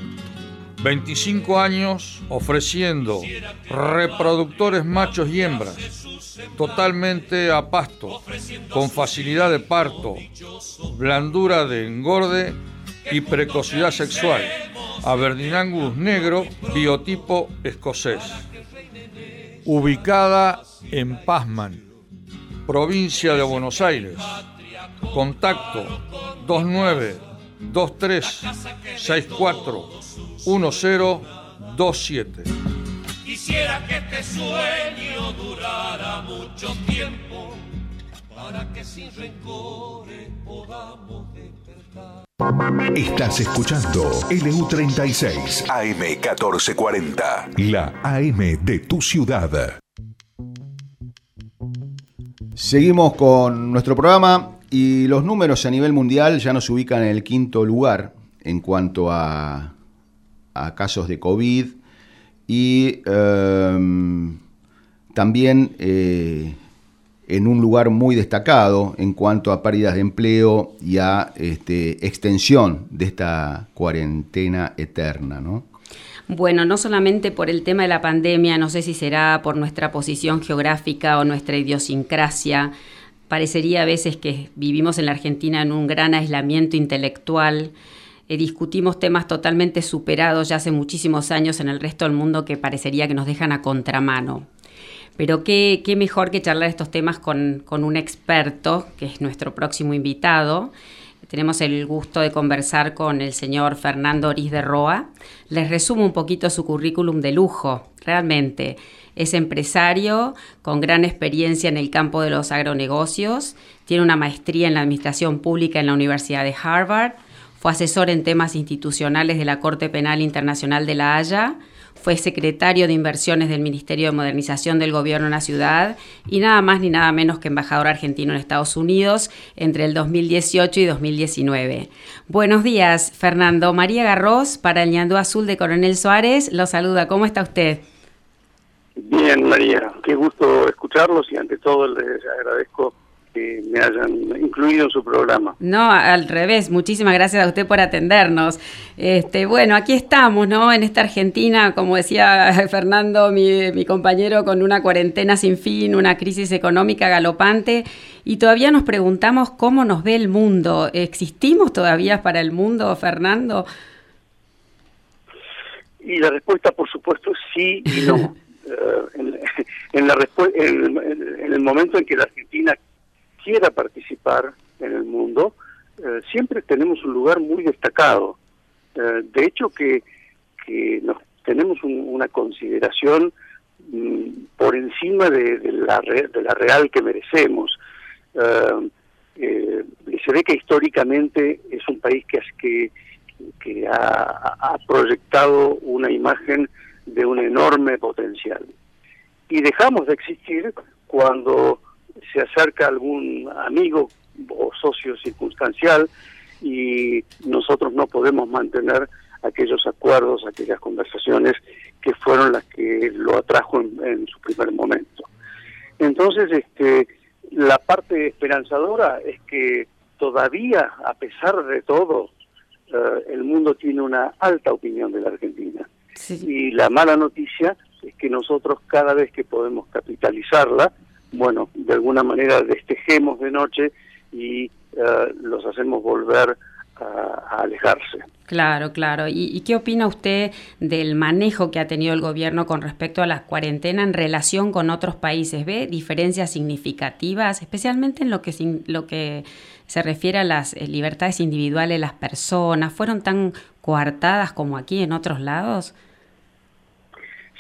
G: 25 años ofreciendo reproductores machos y hembras, totalmente a pasto, con facilidad de parto, blandura de engorde y precocidad sexual. Aberdeen negro, biotipo escocés. Ubicada en Pazman, provincia de Buenos Aires. Contacto 29 23 64 1027.
C: Quisiera que este sueño durara mucho tiempo para que sin rencores podamos despertar.
A: Estás escuchando LU36 AM1440, la AM de tu ciudad.
D: Seguimos con nuestro programa y los números a nivel mundial ya nos ubican en el quinto lugar en cuanto a, casos de COVID y em, también eh, en un lugar muy destacado en cuanto a pérdidas de empleo y a este, extensión de esta cuarentena eterna, ¿no?
E: Bueno, no solamente por el tema de la pandemia, no sé si será por nuestra posición geográfica o nuestra idiosincrasia, parecería a veces que vivimos en la Argentina en un gran aislamiento intelectual, eh, discutimos temas totalmente superados ya hace muchísimos años en el resto del mundo que parecería que nos dejan a contramano. Pero qué, qué mejor que charlar estos temas con, con un experto, que es nuestro próximo invitado. Tenemos el gusto de conversar con el señor Fernando Oriz de Roa. Les resumo un poquito su currículum de lujo, realmente. Es empresario con gran experiencia en el campo de los agronegocios, tiene una maestría en la Administración Pública en la Universidad de Harvard, fue asesor en temas institucionales de la Corte Penal Internacional de La Haya, fue secretario de Inversiones del Ministerio de Modernización del Gobierno en la ciudad y nada más ni nada menos que embajador argentino en Estados Unidos entre el 2018 y 2019. Buenos días, Fernando. María Garros para el Ñandú Azul de Coronel Suárez. Lo saluda. ¿Cómo está usted?
K: Bien, María. Qué gusto escucharlos y ante todo les agradezco que me hayan incluido en su programa.
E: No, al revés, muchísimas gracias a usted por atendernos. Este, bueno, aquí estamos, ¿no? En esta Argentina, como decía Fernando, mi, mi compañero, con una cuarentena sin fin, una crisis económica galopante, y todavía nos preguntamos cómo nos ve el mundo. ¿Existimos todavía para el mundo, Fernando?
K: Y la respuesta, por supuesto, es sí y no. Uh, en, la en, en, el momento en que la Argentina quiera participar en el mundo, uh, siempre tenemos un lugar muy destacado. Uh, de hecho, que, que nos, tenemos un, una consideración um, por encima de, la re, de la real que merecemos. Eh, se ve que históricamente es un país que, que, ha proyectado una imagen de un enorme potencial. y dejamos de existir cuando se acerca algún amigo o socio circunstancial y nosotros no podemos mantener aquellos acuerdos, aquellas conversaciones que fueron las que lo atrajo en, su primer momento. Entonces, este, la parte esperanzadora es que todavía, a pesar de todo, eh, el mundo tiene una alta opinión de la Argentina. Y la mala noticia es que nosotros cada vez que podemos capitalizarla, bueno, de alguna manera destejemos de noche y eh, los hacemos volver a, alejarse.
E: Claro, claro. ¿Y, qué opina usted del manejo que ha tenido el gobierno con respecto a la cuarentena en relación con otros países? ¿Ve diferencias significativas, especialmente en lo que, lo que se refiere a las eh, libertades individuales de las personas? ¿Fueron tan coartadas como aquí en otros lados?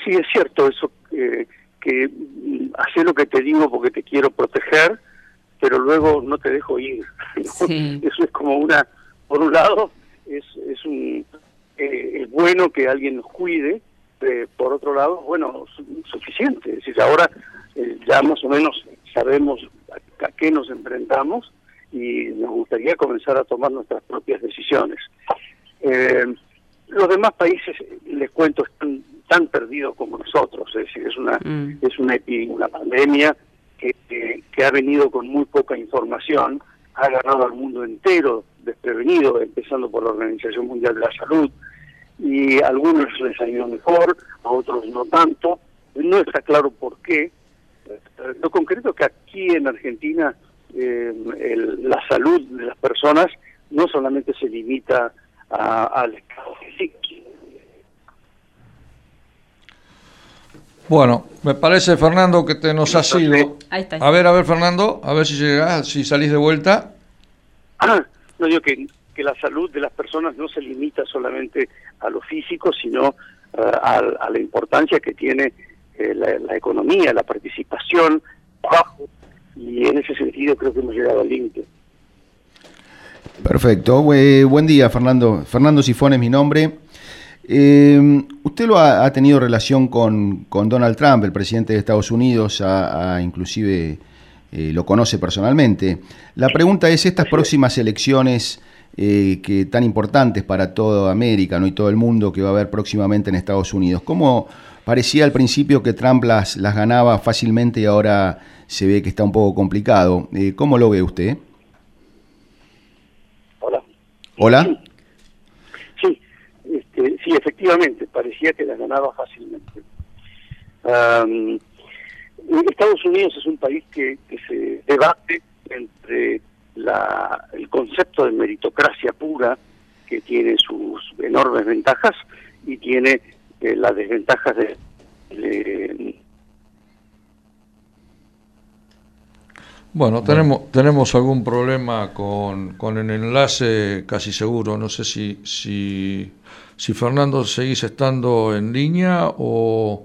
K: Sí, es cierto eso, eh, que mm, hace lo que te digo porque te quiero proteger, pero luego no te dejo ir. Eso es como una, por un lado, es, es un eh, es bueno que alguien nos cuide, eh, por otro lado, bueno, suficiente. Es decir, ahora eh, ya más o menos sabemos a, qué nos enfrentamos y nos gustaría comenzar a tomar nuestras propias decisiones. los demás países, les cuento, están tan perdidos como nosotros, es decir, es una, mm. es una, una pandemia que, que, ha venido con muy poca información, ha agarrado al mundo entero desprevenido, empezando por la Organización Mundial de la Salud, y a algunos les ha ido mejor, a otros no tanto, no está claro por qué. Lo concreto es que aquí en Argentina eh, la salud de las personas no solamente se limita al estado físico,
G: Bueno, me parece, Fernando, que te nos has ido. A ver, a ver, Fernando, a ver si llegás, si salís de vuelta.
K: Ah, no digo que, que la salud de las personas no se limita solamente a lo físico, sino eh, a, la importancia que tiene eh, la, economía, la participación, trabajo, y en ese sentido creo que hemos llegado al límite.
D: Perfecto. buen día, Fernando. Fernando Sifón es mi nombre. Eh, usted lo ha, tenido relación con, Donald Trump, el presidente de Estados Unidos, ha, inclusive eh, lo conoce personalmente. La pregunta es, estas próximas elecciones eh, que tan importantes para toda América ¿no? y todo el mundo que va a haber próximamente en Estados Unidos, ¿cómo parecía al principio que Trump las, las ganaba fácilmente y ahora se ve que está un poco complicado? Eh, ¿Cómo lo ve usted?
K: Hola.
D: Hola.
K: Sí, efectivamente, parecía que la ganaba fácilmente. Estados Unidos es un país que, se debate entre la, el concepto de meritocracia pura, que tiene sus enormes ventajas, y tiene eh, las desventajas de,
G: Bueno, tenemos, tenemos algún problema con, con el enlace casi seguro. No sé si, si si Fernando seguís estando en línea o...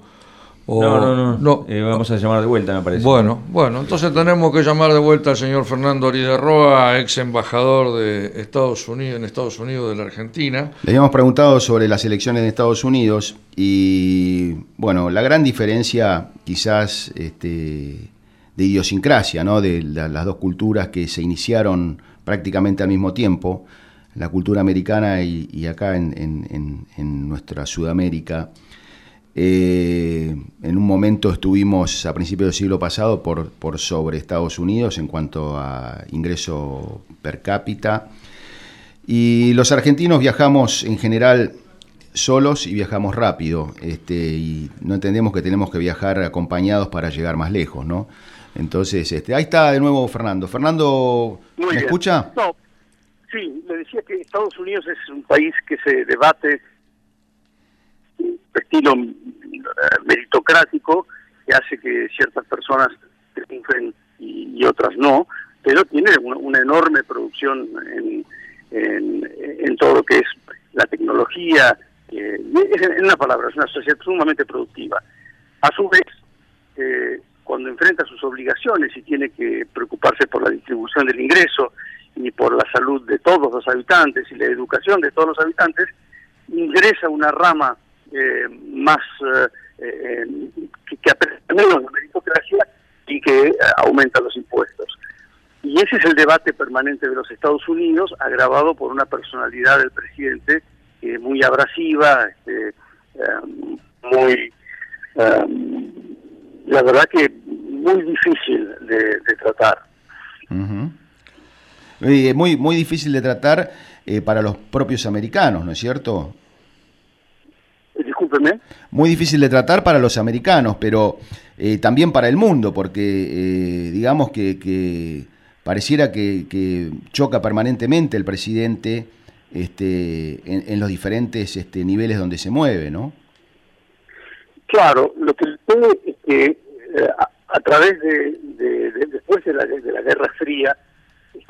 F: no, no, no. Eh, vamos a llamar de vuelta, me parece.
G: Bueno, bueno, entonces tenemos que llamar de vuelta al señor Fernando Roa, ex embajador de Estados Unidos, en Estados Unidos de la Argentina.
D: Le habíamos preguntado sobre las elecciones de Estados Unidos y, bueno, la gran diferencia quizás este, de idiosincrasia, ¿no? De las dos culturas que se iniciaron prácticamente al mismo tiempo la cultura americana y, acá en, nuestra Sudamérica. Eh, en un momento estuvimos a principios del siglo pasado por, por sobre Estados Unidos en cuanto a ingreso per cápita. Y los argentinos viajamos en general solos y viajamos rápido. Este, y no entendemos que tenemos que viajar acompañados para llegar más lejos, ¿no? Entonces, este, ahí está de nuevo Fernando. Fernando, ¿me escucha?
K: Sí, le decía que Estados Unidos es un país que se debate estilo eh, meritocrático, que hace que ciertas personas triunfen y, otras no, pero tiene una, enorme producción en, en, todo lo que es la tecnología, eh, en una palabra, es una sociedad sumamente productiva. A su vez, eh, cuando enfrenta sus obligaciones y tiene que preocuparse por la distribución del ingreso y por la salud de todos los habitantes y la educación de todos los habitantes, ingresa una rama eh, más eh, que, que menos la meritocracia y que eh, aumenta los impuestos. Y ese es el debate permanente de los Estados Unidos, agravado por una personalidad del presidente muy abrasiva, este, muy, la verdad que muy difícil de, tratar.
D: Muy, muy difícil de tratar eh, para los propios americanos, ¿no es cierto?
K: Discúlpeme.
D: Muy difícil de tratar para los americanos, pero eh, también para el mundo, porque eh, digamos que, pareciera que, choca permanentemente el presidente este, en, los diferentes este, niveles donde se mueve, ¿no?
K: Claro, lo que sucede es que a, través de, después de la, de la Guerra Fría,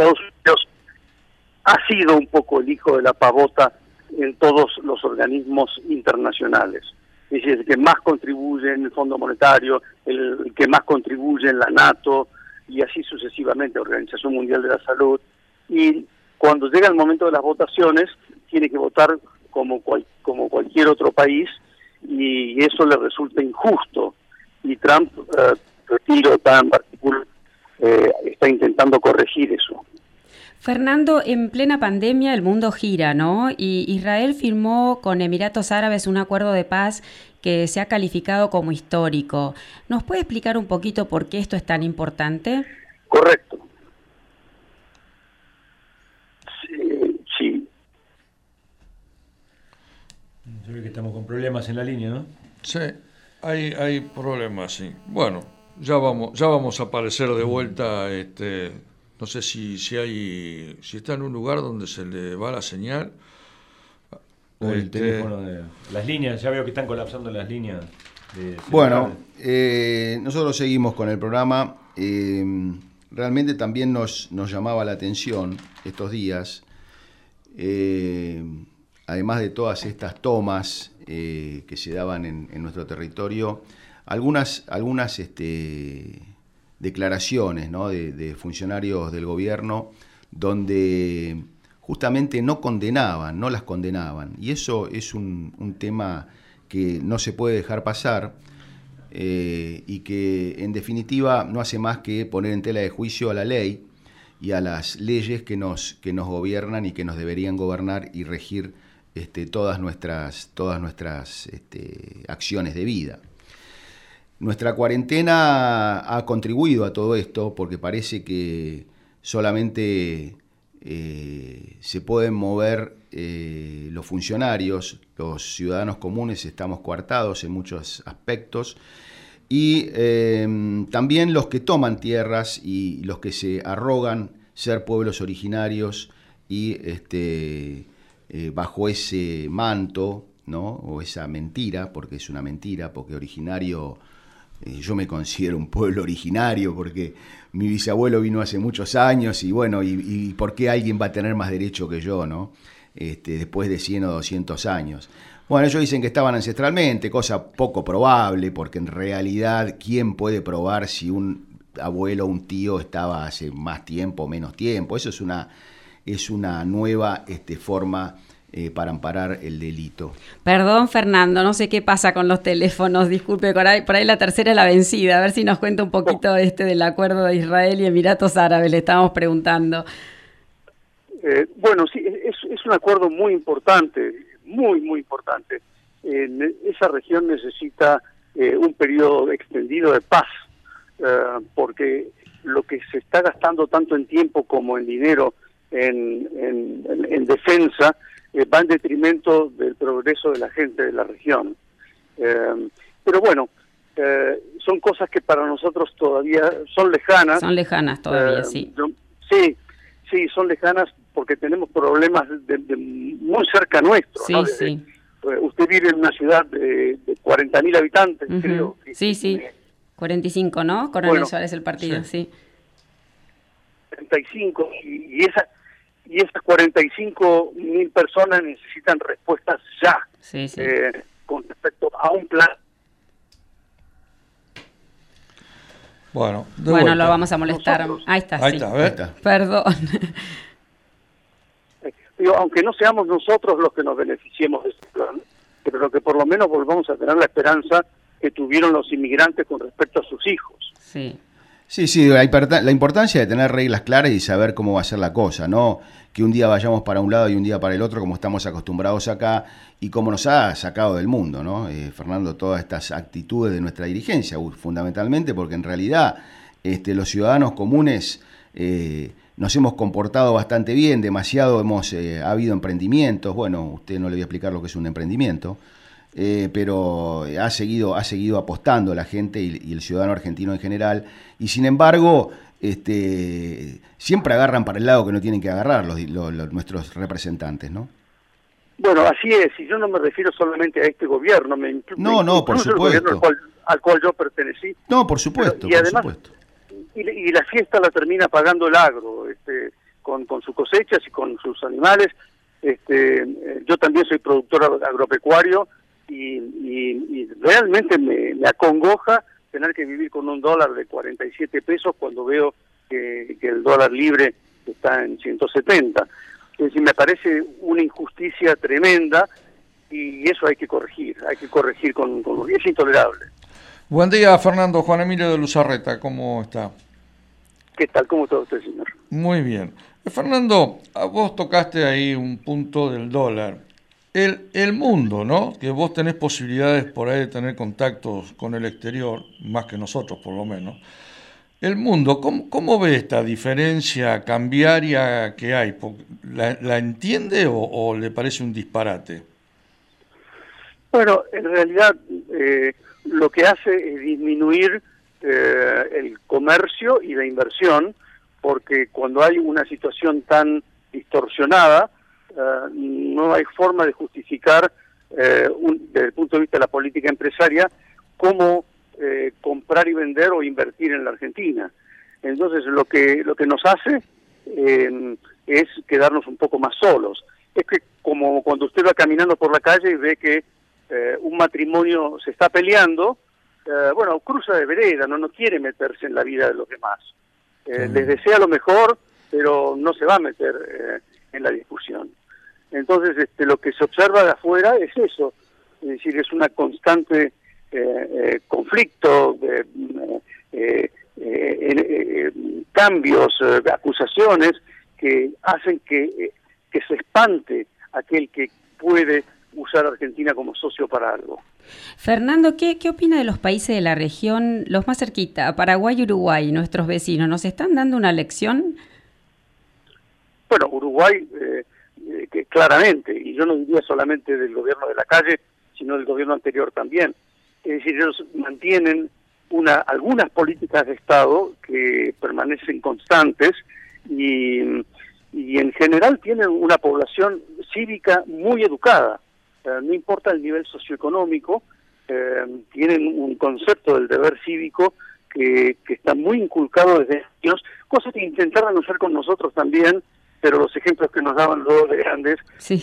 K: Estados Unidos ha sido un poco el hijo de la pavota en todos los organismos internacionales. Es decir, el que más contribuye en el Fondo Monetario, el, que más contribuye en la NATO y así sucesivamente, Organización Mundial de la Salud. Y cuando llega el momento de las votaciones, tiene que votar como, como cualquier otro país y eso le resulta injusto. Y Trump, eh, retiro tan particular, eh, está intentando corregir eso.
E: Fernando, en plena pandemia el mundo gira, ¿no? Y Israel firmó con Emiratos Árabes un acuerdo de paz que se ha calificado como histórico. ¿Nos puede explicar un poquito por qué esto es tan importante?
K: Correcto. Sí. sí.
F: Se ve que estamos con problemas en la línea, ¿no?
G: Sí, hay, hay problemas, sí. Bueno, ya vamos, ya vamos a aparecer de vuelta este, no sé si, si hay, si está en un lugar donde se le va la señal.
F: O el este, teléfono de las líneas, ya veo que están colapsando las líneas.
D: bueno, eh, nosotros seguimos con el programa. Eh, realmente también nos, nos, llamaba la atención estos días, eh, además de todas estas tomas que se daban en, en, nuestro territorio, algunas, algunas este, declaraciones de, funcionarios del gobierno donde justamente no condenaban, no las condenaban. Y eso es un, tema que no se puede dejar pasar eh, y que en definitiva no hace más que poner en tela de juicio a la ley y a las leyes que nos, que nos gobiernan y que nos deberían gobernar y regir este, todas nuestras, todas nuestras este, acciones de vida. Nuestra cuarentena ha contribuido a todo esto porque parece que solamente eh, se pueden mover eh, los funcionarios, los ciudadanos comunes estamos coartados en muchos aspectos y em, también los que toman tierras y los que se arrogan ser pueblos originarios y este, eh, bajo ese manto, ¿no? o esa mentira, porque es una mentira, porque originario yo me considero un pueblo originario porque mi bisabuelo vino hace muchos años y bueno, y, ¿por qué alguien va a tener más derecho que yo, no? Este, después de 100 o 200 años. Bueno, ellos dicen que estaban ancestralmente, cosa poco probable, porque en realidad, ¿quién puede probar si un abuelo o un tío estaba hace más tiempo o menos tiempo? Eso es una, es una nueva este, forma eh, para amparar el delito.
E: Perdón, Fernando, no sé qué pasa con los teléfonos, disculpe, por ahí, por ahí la tercera es la vencida, a ver si nos cuenta un poquito este del acuerdo de Israel y Emiratos Árabes, le estamos preguntando.
K: Eh, bueno, sí, es, un acuerdo muy importante, muy, muy importante. esa región necesita eh, un periodo extendido de paz, porque lo que se está gastando tanto en tiempo como en dinero en, en defensa eh, va en detrimento del progreso de la gente de la región. Eh, pero bueno, eh, son cosas que para nosotros todavía son lejanas.
E: Son lejanas todavía, sí.
K: sí, sí, son lejanas porque tenemos problemas de, muy cerca nuestro.
E: Sí, sí.
K: usted vive en una ciudad de, de 40.000 habitantes, creo.
E: Sí, sí. 45, ¿no? Coronel Suárez el partido, sí.
K: 35, y, y esa y esas 45 mil personas necesitan respuestas ya eh, con respecto a un plan.
G: Bueno,
E: bueno lo vamos a molestar. ahí está,
G: ahí está,
E: Perdón.
K: aunque no seamos nosotros los que nos beneficiemos de este plan, pero que por lo menos volvamos a tener la esperanza que tuvieron los inmigrantes con respecto a sus hijos.
E: Sí.
D: Sí, sí, la, importa- la importancia de tener reglas claras y saber cómo va a ser la cosa, ¿no? Que un día vayamos para un lado y un día para el otro, como estamos acostumbrados acá, y como nos ha sacado del mundo, ¿no? Eh, Fernando, todas estas actitudes de nuestra dirigencia, fundamentalmente porque en realidad este, los ciudadanos comunes eh, nos hemos comportado bastante bien, demasiado hemos, eh, ha habido emprendimientos, bueno, usted no le voy a explicar lo que es un emprendimiento, eh, pero ha seguido, ha seguido apostando la gente y, y el ciudadano argentino en general, y sin embargo, este, siempre agarran para el lado que no tienen que agarrar los, los- los- nuestros representantes, ¿no?
K: Bueno, así es, y yo no me refiero solamente a este gobierno, me
D: No,
K: me
D: no, por
K: gobierno al
D: supuesto.
K: cual, al cual yo pertenecí.
D: No, por supuesto,
K: y
D: por
K: además,
D: supuesto.
K: y, y la fiesta la termina pagando el agro, este, con, con sus cosechas y con sus animales. Este, eh, yo también soy productor ag- agropecuario y, y- y realmente me, me acongoja tener que vivir con un dólar de 47 pesos cuando veo que, que el dólar libre está en 170. Es decir, me parece una injusticia tremenda y eso hay que corregir, hay que corregir con, con es intolerable.
G: Buen día, Fernando. Juan Emilio de Luzarreta, ¿cómo está?
K: ¿Qué tal? ¿Cómo está usted, señor?
G: Muy bien. Fernando, a vos tocaste ahí un punto del dólar. El, el mundo, ¿no? Que vos tenés posibilidades por ahí de tener contactos con el exterior, más que nosotros por lo menos. El mundo, ¿cómo, cómo ve esta diferencia cambiaria que hay? ¿La, la entiende o, o le parece un disparate?
K: Bueno, en realidad eh, lo que hace es disminuir eh, el comercio y la inversión, porque cuando hay una situación tan distorsionada, eh, no hay forma de justificar, eh, un- desde el punto de vista de la política empresaria, cómo eh, comprar y vender o invertir en la Argentina. Entonces, lo que lo que nos hace eh, es quedarnos un poco más solos. Es que como cuando usted va caminando por la calle y ve que eh, un matrimonio se está peleando, bueno, cruza de vereda, no, no quiere meterse en la vida de los demás. Les desea lo mejor, pero no se va a meter eh, en la discusión. Entonces, este, lo que se observa de afuera es eso, es decir, es una constante eh, eh, conflicto, eh, eh, cambios, acusaciones que hacen que, que se espante aquel que puede usar a Argentina como socio para algo.
E: Fernando, ¿qué, ¿qué opina de los países de la región, los más cerquita, Paraguay y Uruguay, nuestros vecinos? ¿Nos están dando una lección?
K: Bueno, Uruguay, eh, que claramente, y yo no diría solamente del gobierno de la calle, sino del gobierno anterior también. Es decir, ellos mantienen una, algunas políticas de Estado que permanecen constantes y, y en general tienen una población cívica muy educada. Eh, no importa el nivel socioeconómico, eh, tienen un concepto del deber cívico que, que está muy inculcado desde años, cosa que intentaron hacer con nosotros también, pero los ejemplos que nos daban luego de grandes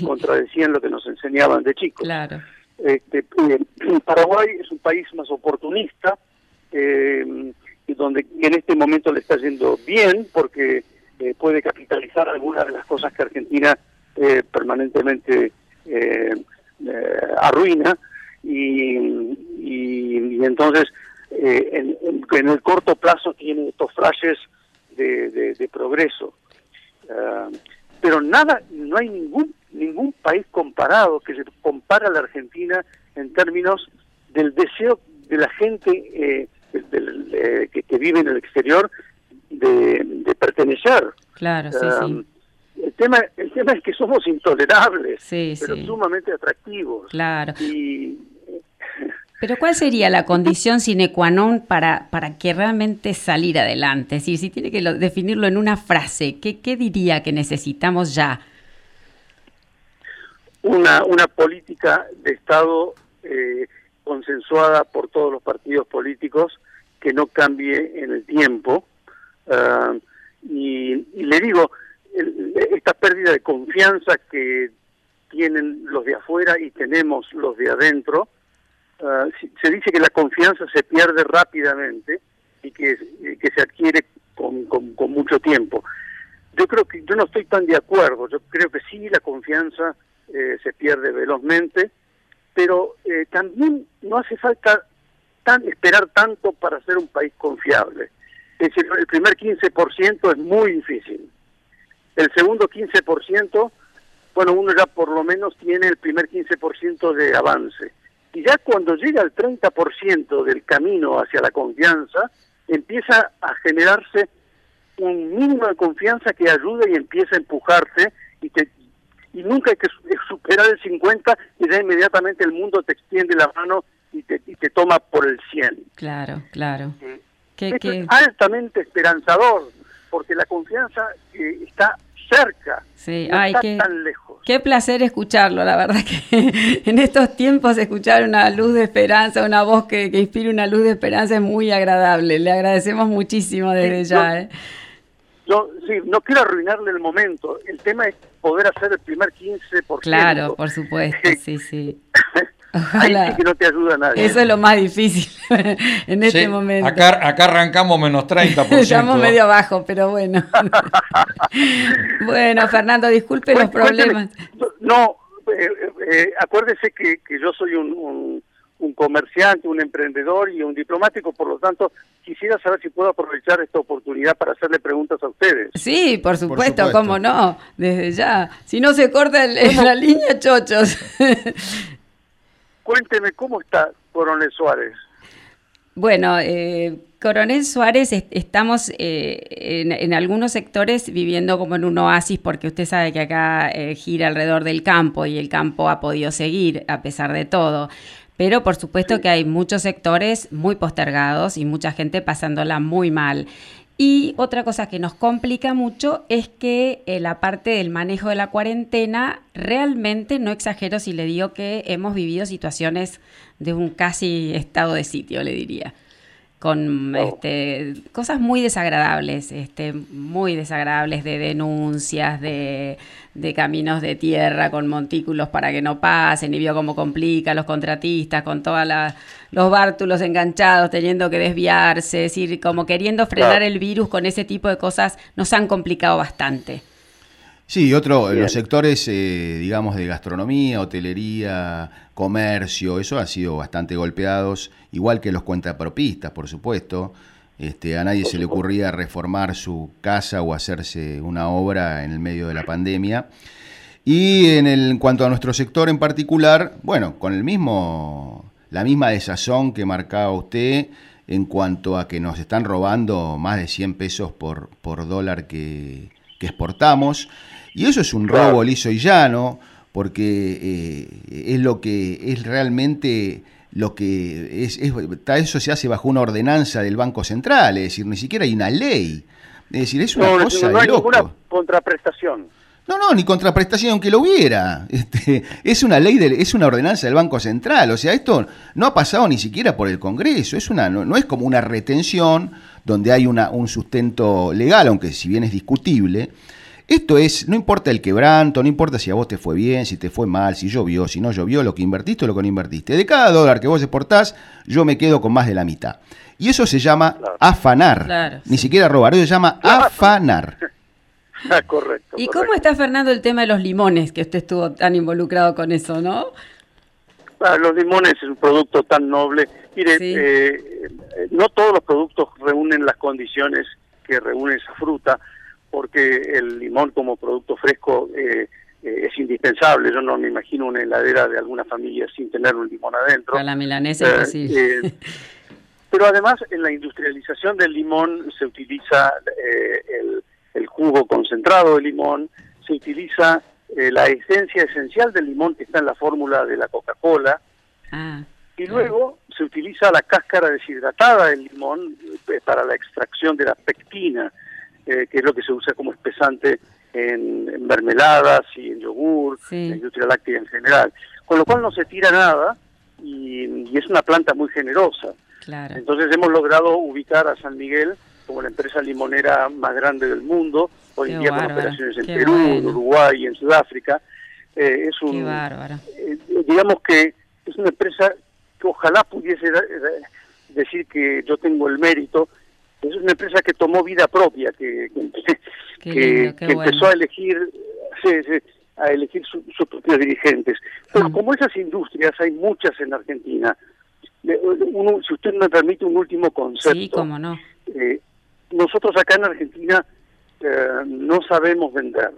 K: contradecían lo que nos enseñaban de chicos.
E: Claro.
K: Este, eh, Paraguay es un país más oportunista, eh, y donde en este momento le está yendo bien porque eh, puede capitalizar algunas de las cosas que Argentina eh, permanentemente eh, arruina y, y- y entonces eh, en, en- en el corto plazo tiene estos flashes de, de- de progreso. Ah, pero nada, no hay ningún ningún país comparado que se compara a la Argentina en términos del deseo de la gente eh, del- eh, que, que vive en el exterior de, de pertenecer.
E: Claro, sí, sí.
K: El tema, el tema es que somos intolerables,
E: Sí,
K: pero
E: sí.
K: sumamente atractivos.
E: Claro.
K: Y
E: Pero ¿cuál sería la condición sine qua non para, para que realmente salir adelante? Si tiene que lo- definirlo en una frase, ¿qué, qué diría que necesitamos ya?
K: una, una política de Estado eh, consensuada por todos los partidos políticos que no cambie en el tiempo. Ah, y, y le digo, el- esta pérdida de confianza que tienen los de afuera y tenemos los de adentro, ah, se dice que la confianza se pierde rápidamente y que, y que se adquiere con, con- con mucho tiempo. Yo creo que yo no estoy tan de acuerdo. Yo creo que sí la confianza eh, se pierde velozmente, pero eh, también no hace falta tan, esperar tanto para ser un país confiable. Es decir, el primer 15% es muy difícil. El segundo 15%, bueno, uno ya por lo menos tiene el primer 15% de avance. Y ya cuando llega al 30% del camino hacia la confianza, empieza a generarse un mínimo de confianza que ayuda y empieza a empujarte y te y nunca hay que superar el 50 y ya inmediatamente el mundo te extiende la mano y te, y te toma por el 100.
E: Claro, claro.
K: ¿Qué, es altamente esperanzador porque la confianza eh, está cerca,
E: sí.
K: no
E: Ay,
K: está
E: qué,
K: tan lejos.
E: Qué placer escucharlo, la verdad que en estos tiempos escuchar una luz de esperanza, una voz que, que inspire una luz de esperanza es muy agradable. Le agradecemos muchísimo desde
K: Sí,
E: ya.
K: no-
E: ¿eh?
K: Yo sí, no quiero arruinarle el momento. El tema es poder hacer el primer 15%.
E: Claro, por supuesto, sí, sí.
K: Ahí
E: Ojalá.
K: sí que no te ayuda nadie.
E: Eso es lo más difícil en este
G: Sí,
E: momento.
G: Acá, acá arrancamos menos 30%.
E: Estamos medio abajo, pero bueno. bueno, Fernando, disculpe los
K: Cuénteme,
E: problemas.
K: No, eh, eh, acuérdese que, que yo soy un, un, un comerciante, un emprendedor y un diplomático, por lo tanto, quisiera saber si puedo aprovechar esta oportunidad para hacerle preguntas a ustedes.
E: Sí, por supuesto,
K: supuesto.
E: cómo no, desde ya. Si no se corta el- la línea, chochos.
K: Cuénteme cómo está Coronel Suárez.
E: Bueno, eh, Coronel Suárez, est- estamos eh, en, en algunos sectores viviendo como en un oasis, porque usted sabe que acá eh, gira alrededor del campo y el campo ha podido seguir a pesar de todo. Pero por supuesto que hay muchos sectores muy postergados y mucha gente pasándola muy mal. Y otra cosa que nos complica mucho es que eh, la parte del manejo de la cuarentena, realmente no exagero si le digo que hemos vivido situaciones de un casi estado de sitio, le diría con este, cosas muy desagradables, este, muy desagradables de denuncias, de, de caminos de tierra con montículos para que no pasen, y vio cómo complica a los contratistas con todos los bártulos enganchados, teniendo que desviarse, es decir, como queriendo frenar
D: Claro.
E: el virus con ese tipo de cosas, nos han complicado bastante.
D: Sí, otro,
E: Bien.
D: los sectores, eh, digamos, de gastronomía, hotelería, comercio, eso ha sido bastante golpeados, igual que los cuentapropistas, por supuesto. Este, a nadie se le ocurría reformar su casa o hacerse una obra en el medio de la pandemia. Y en, el, en cuanto a nuestro sector en particular, bueno, con el mismo, la misma desazón que marcaba usted en cuanto a que nos están robando más de 100 pesos por, por dólar que, que exportamos. Y eso es un robo liso y llano, porque eh, es lo que es realmente lo que es, eso se hace bajo una ordenanza del Banco Central, es decir, ni siquiera hay una ley. Es decir, es una
K: No, no,
D: cosa
K: no
D: de
K: hay
D: loco.
K: ninguna contraprestación.
D: No, no, ni contraprestación aunque lo hubiera. Este, es una ley, del- es una ordenanza del Banco Central. O sea, esto no ha pasado ni siquiera por el Congreso. Es una, no, no es como una retención donde hay una, un sustento legal, aunque si bien es discutible. Esto es, no importa el quebranto, no importa si a vos te fue bien, si te fue mal, si llovió, si no llovió, lo que invertiste o lo que no invertiste. De cada dólar que vos exportás, yo me quedo con más de la mitad. Y eso se llama afanar.
E: Claro,
D: Ni siquiera robar, eso se llama afanar.
K: Ah, correcto.
E: ¿Y cómo está, Fernando, el tema de los limones, que usted estuvo tan involucrado con eso, no?
K: Ah, los limones es un producto tan noble. Mire, eh, eh, no todos los productos reúnen las condiciones que reúne esa fruta, porque el limón como producto fresco eh, eh, es indispensable. Yo no me imagino una heladera de alguna familia sin tener un limón adentro.
E: Para la milanesa
K: Eh,
E: imposible.
K: eh, pero además en la industrialización del limón se utiliza eh, el, el jugo concentrado de limón, se utiliza eh, la esencia esencial del limón que está en la fórmula de la Coca-Cola,
E: Ah,
K: y luego se utiliza la cáscara deshidratada del limón eh, para la extracción de la pectina, eh, que es lo que se usa como espesante en, en mermeladas y en yogur, en la industria láctea en general. Con lo cual no se tira nada y, y es una planta muy generosa.
E: claro.
K: Entonces hemos logrado ubicar a San Miguel como la empresa limonera más grande del mundo, hoy en día con operaciones en
E: qué
K: Perú, en. Uruguay y en Sudáfrica. Eh, es un, eh, digamos que es una empresa que ojalá pudiese decir que yo tengo el mérito. Es una empresa que tomó vida propia, que, que,
E: lindo, bueno.
K: empezó a elegir a elegir su- sus propios dirigentes. Pero como esas industrias hay muchas en Argentina, si usted me permite un último concepto.
E: Sí, cómo no.
K: Eh, nosotros acá en Argentina eh, no sabemos vender.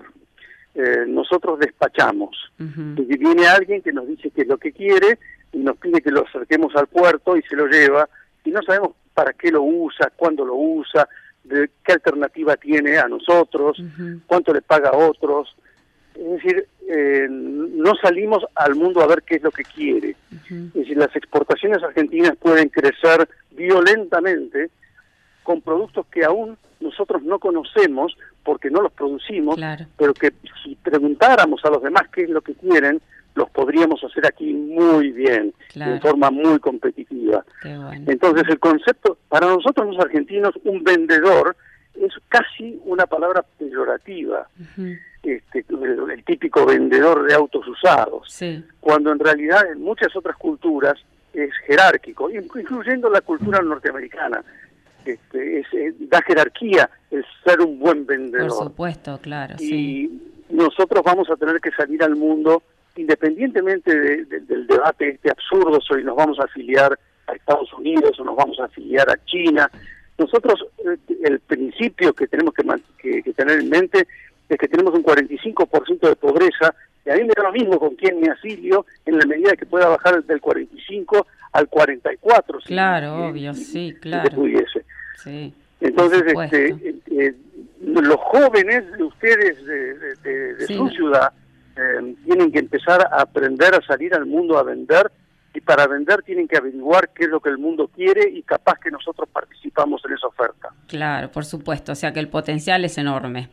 K: Eh, nosotros despachamos. Y viene alguien que nos dice qué es lo que quiere y nos pide que lo acerquemos al puerto y se lo lleva y no sabemos para qué lo usa, cuándo lo usa, de qué alternativa tiene a nosotros, cuánto le paga a otros. Es decir, eh, no salimos al mundo a ver qué es lo que quiere. Es decir, las exportaciones argentinas pueden crecer violentamente con productos que aún nosotros no conocemos porque no los producimos, pero que si preguntáramos a los demás qué es lo que quieren, los podríamos hacer aquí muy bien, de forma muy competitiva. Entonces el concepto, para nosotros los argentinos, un vendedor es casi una palabra peyorativa, este, el, típico vendedor de autos usados, cuando en realidad en muchas otras culturas es jerárquico, incluyendo la cultura norteamericana. Este, es, eh, da jerarquía el ser un buen vendedor.
E: Por supuesto, claro.
K: Y nosotros vamos a tener que salir al mundo independientemente del debate este absurdo si nos vamos a afiliar a Estados Unidos o nos vamos a afiliar a China, nosotros eh, el principio que tenemos que, tener en mente es que tenemos un 45% de pobreza y a mí me da lo mismo con quién me afilio en la medida que pueda bajar del 45 al 44.
E: Claro, obvio, sí, claro.
K: pudiese. Entonces, este, eh, eh, los jóvenes de ustedes de, su ciudad eh, tienen que empezar a aprender a salir al mundo a vender y para vender tienen que averiguar qué es lo que el mundo quiere y capaz que nosotros participamos en esa oferta.
E: Claro, por supuesto, o sea que el potencial es enorme.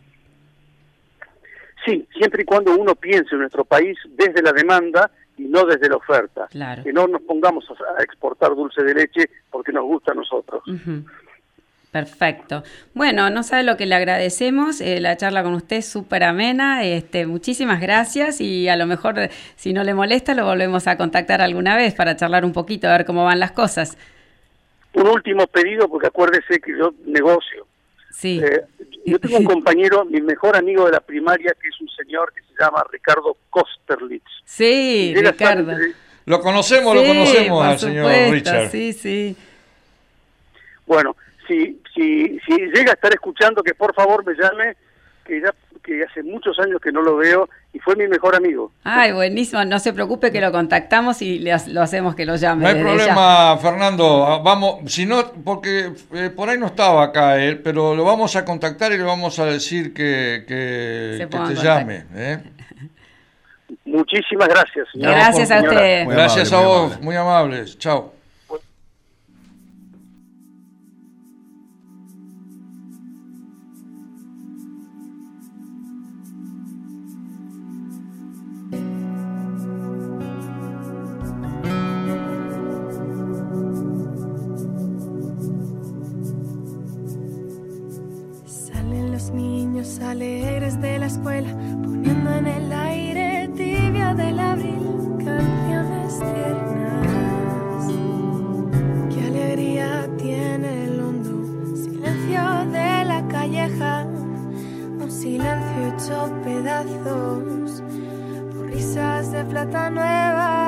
K: Sí, siempre y cuando uno piense en nuestro país desde la demanda y no desde la oferta.
E: Claro.
K: Que no nos pongamos a exportar dulce de leche porque nos gusta a nosotros.
E: Perfecto. Bueno, no sabe lo que le agradecemos. Eh, la charla con usted es súper amena. Este, muchísimas gracias y a lo mejor, si no le molesta, lo volvemos a contactar alguna vez para charlar un poquito, a ver cómo van las cosas.
K: Un último pedido, porque acuérdese que yo negocio.
E: Sí.
K: Eh, yo tengo un compañero, mi mejor amigo de la primaria, que es un señor que se llama Ricardo Kosterlitz.
E: Sí, Ricardo.
G: Lo conocemos, lo conocemos al señor Richard.
E: Sí, sí.
K: Bueno, si, si, si llega a estar escuchando, que por favor me llame, que ya que hace muchos años que no lo veo y fue mi mejor amigo.
E: Ay, buenísimo, no se preocupe que lo contactamos y le, lo hacemos que lo llame.
G: No hay problema, Fernando, ah, vamos, si no, porque eh, por ahí no estaba acá él, pero lo vamos a contactar y le vamos a decir que, que, te llame. ¿eh?
K: Muchísimas gracias.
E: Gracias a usted.
G: gracias a vos, muy amables. Chao.
L: Alegres de la escuela, poniendo en el aire tibia del abril canciones tiernas. Qué alegría tiene el hondo silencio de la calleja, un silencio hecho pedazos por risas de plata nueva.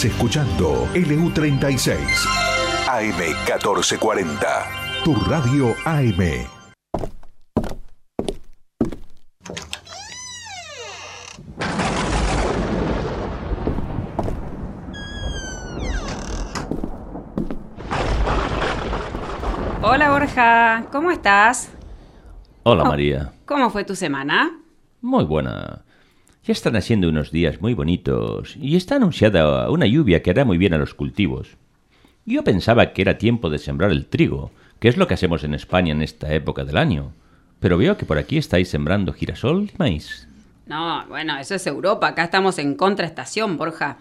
A: Estás escuchando LU36 AM1440. Tu radio AM.
E: Hola Borja, ¿cómo estás?
F: Hola María.
E: ¿Cómo fue tu semana?
F: Muy buena. Ya están haciendo unos días muy bonitos y está anunciada una lluvia que hará muy bien a los cultivos. Yo pensaba que era tiempo de sembrar el trigo, que es lo que hacemos en España en esta época del año. Pero veo que por aquí estáis sembrando girasol y maíz.
E: No, bueno, eso es Europa. Acá estamos en contraestación, Borja.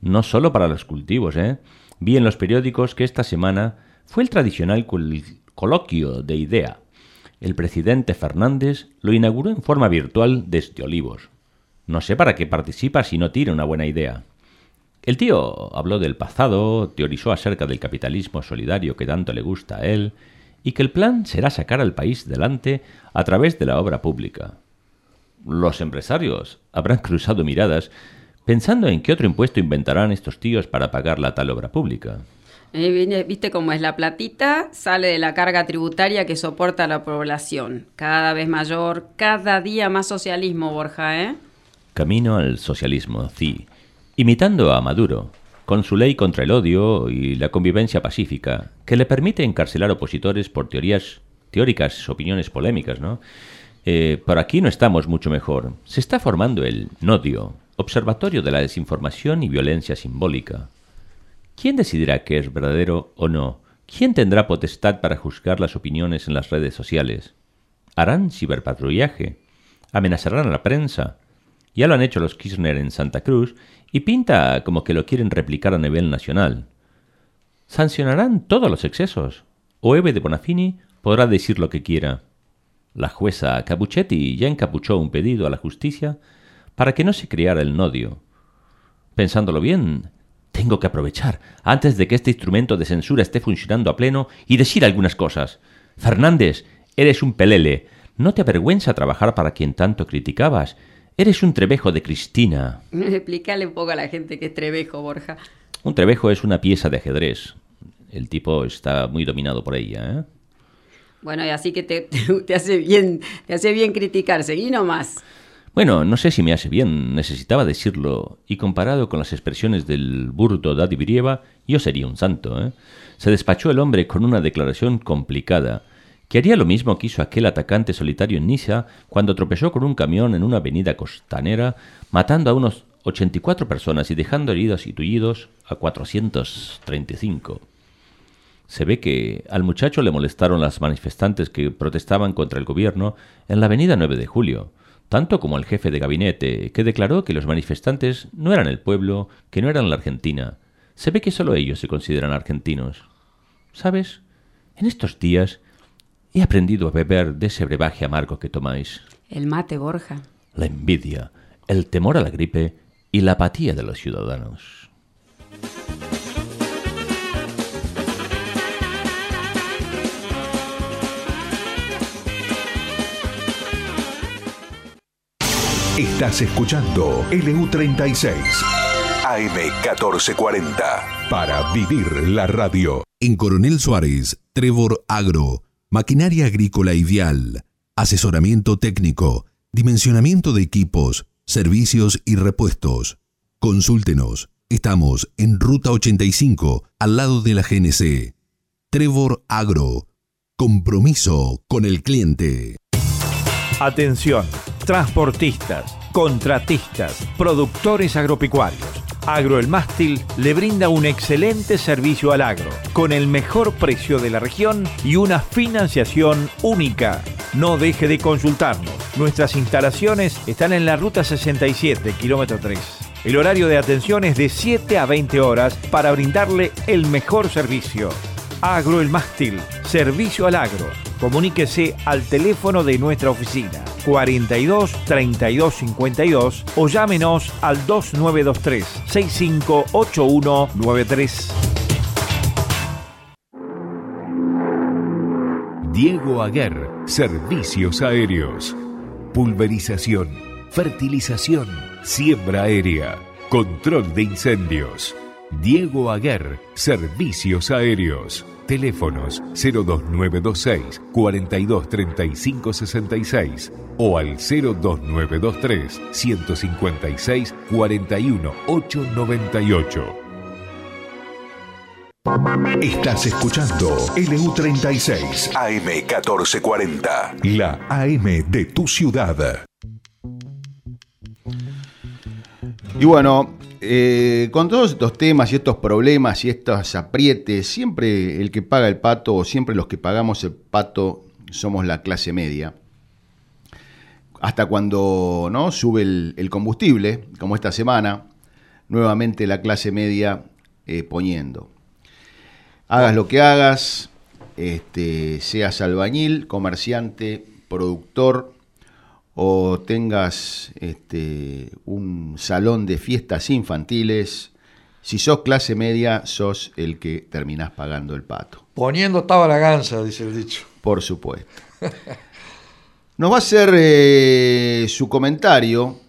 F: No solo para los cultivos, ¿eh? Vi en los periódicos que esta semana fue el tradicional col- coloquio de IDEA. El presidente Fernández lo inauguró en forma virtual desde Olivos. No sé para qué participa si no tiene una buena idea. El tío habló del pasado, teorizó acerca del capitalismo solidario que tanto le gusta a él, y que el plan será sacar al país delante a través de la obra pública. Los empresarios habrán cruzado miradas pensando en qué otro impuesto inventarán estos tíos para pagar la tal obra pública.
E: ¿Viste cómo es la platita? Sale de la carga tributaria que soporta la población. Cada vez mayor, cada día más socialismo, Borja, ¿eh?
F: Camino al socialismo, sí. Imitando a Maduro, con su ley contra el odio y la convivencia pacífica, que le permite encarcelar opositores por teorías teóricas, opiniones polémicas, ¿no? Eh, por aquí no estamos mucho mejor. Se está formando el NODIO, Observatorio de la Desinformación y Violencia Simbólica. ¿Quién decidirá qué es verdadero o no? ¿Quién tendrá potestad para juzgar las opiniones en las redes sociales? ¿Harán ciberpatrullaje? ¿Amenazarán a la prensa? Ya lo han hecho los Kirchner en Santa Cruz y pinta como que lo quieren replicar a nivel nacional. ¿Sancionarán todos los excesos? ¿O Eve de Bonafini podrá decir lo que quiera? La jueza Capuchetti ya encapuchó un pedido a la justicia para que no se creara el nodio. Pensándolo bien, tengo que aprovechar antes de que este instrumento de censura esté funcionando a pleno y decir algunas cosas. Fernández, eres un pelele. ¿No te avergüenza trabajar para quien tanto criticabas? Eres un trebejo de Cristina.
E: Explícale un poco a la gente que es Trevejo, Borja.
F: Un trebejo es una pieza de ajedrez. El tipo está muy dominado por ella, ¿eh?
E: Bueno, y así que te, te- te hace bien, te hace bien criticar. Seguí nomás.
F: Bueno, no sé si me hace bien, necesitaba decirlo, y comparado con las expresiones del burdo Daddy Brieva, yo sería un santo, ¿eh? Se despachó el hombre con una declaración complicada, que haría lo mismo que hizo aquel atacante solitario en Niza cuando tropezó con un camión en una avenida costanera, matando a unos 84 personas y dejando heridos y tullidos a 435. Se ve que al muchacho le molestaron las manifestantes que protestaban contra el gobierno en la avenida 9 de julio, tanto como al jefe de gabinete, que declaró que los manifestantes no eran el pueblo, que no eran la Argentina. Se ve que solo ellos se consideran argentinos. ¿Sabes? En estos días he aprendido a beber de ese brebaje amargo que tomáis.
E: El mate, Borja.
F: La envidia, el temor a la gripe y la apatía de los ciudadanos.
A: Estás escuchando LU36 AM1440 para vivir la radio.
M: En Coronel Suárez, Trevor Agro, maquinaria agrícola ideal, asesoramiento técnico, dimensionamiento de equipos, servicios y repuestos. Consúltenos. Estamos en Ruta 85, al lado de la GNC. Trevor Agro. Compromiso con el cliente.
B: Atención, transportistas, contratistas, productores agropecuarios. Agro El Mástil le brinda un excelente servicio al agro, con el mejor precio de la región y una financiación única. No deje de consultarnos. Nuestras instalaciones están en la ruta 67, kilómetro 3. El horario de atención es de 7 a 20 horas para brindarle el mejor servicio. Agro El Mástil, servicio al agro. Comuníquese al teléfono de nuestra oficina 42 32 52 o llámenos al 2923 658193.
A: Diego Aguer, Servicios Aéreos. Pulverización, fertilización, siembra aérea.
N: Control de incendios. Diego Aguer, Servicios Aéreos. Teléfonos 02926 4235 66 o al 02923 156 41 898.
A: Estás escuchando LU36 AM1440, la AM de tu ciudad.
D: Y bueno, eh, con todos estos temas y estos problemas y estos aprietes, siempre el que paga el pato o siempre los que pagamos el pato somos la clase media. Hasta cuando ¿no? sube el, combustible, como esta semana, nuevamente la clase media eh, poniendo. Hagas lo que hagas, este, seas albañil, comerciante, productor, o tengas este, un salón de fiestas infantiles, si sos clase media, sos el que terminás pagando el pato.
G: Poniendo estaba la gansa, dice el dicho.
D: Por supuesto. Nos va a hacer eh, su comentario.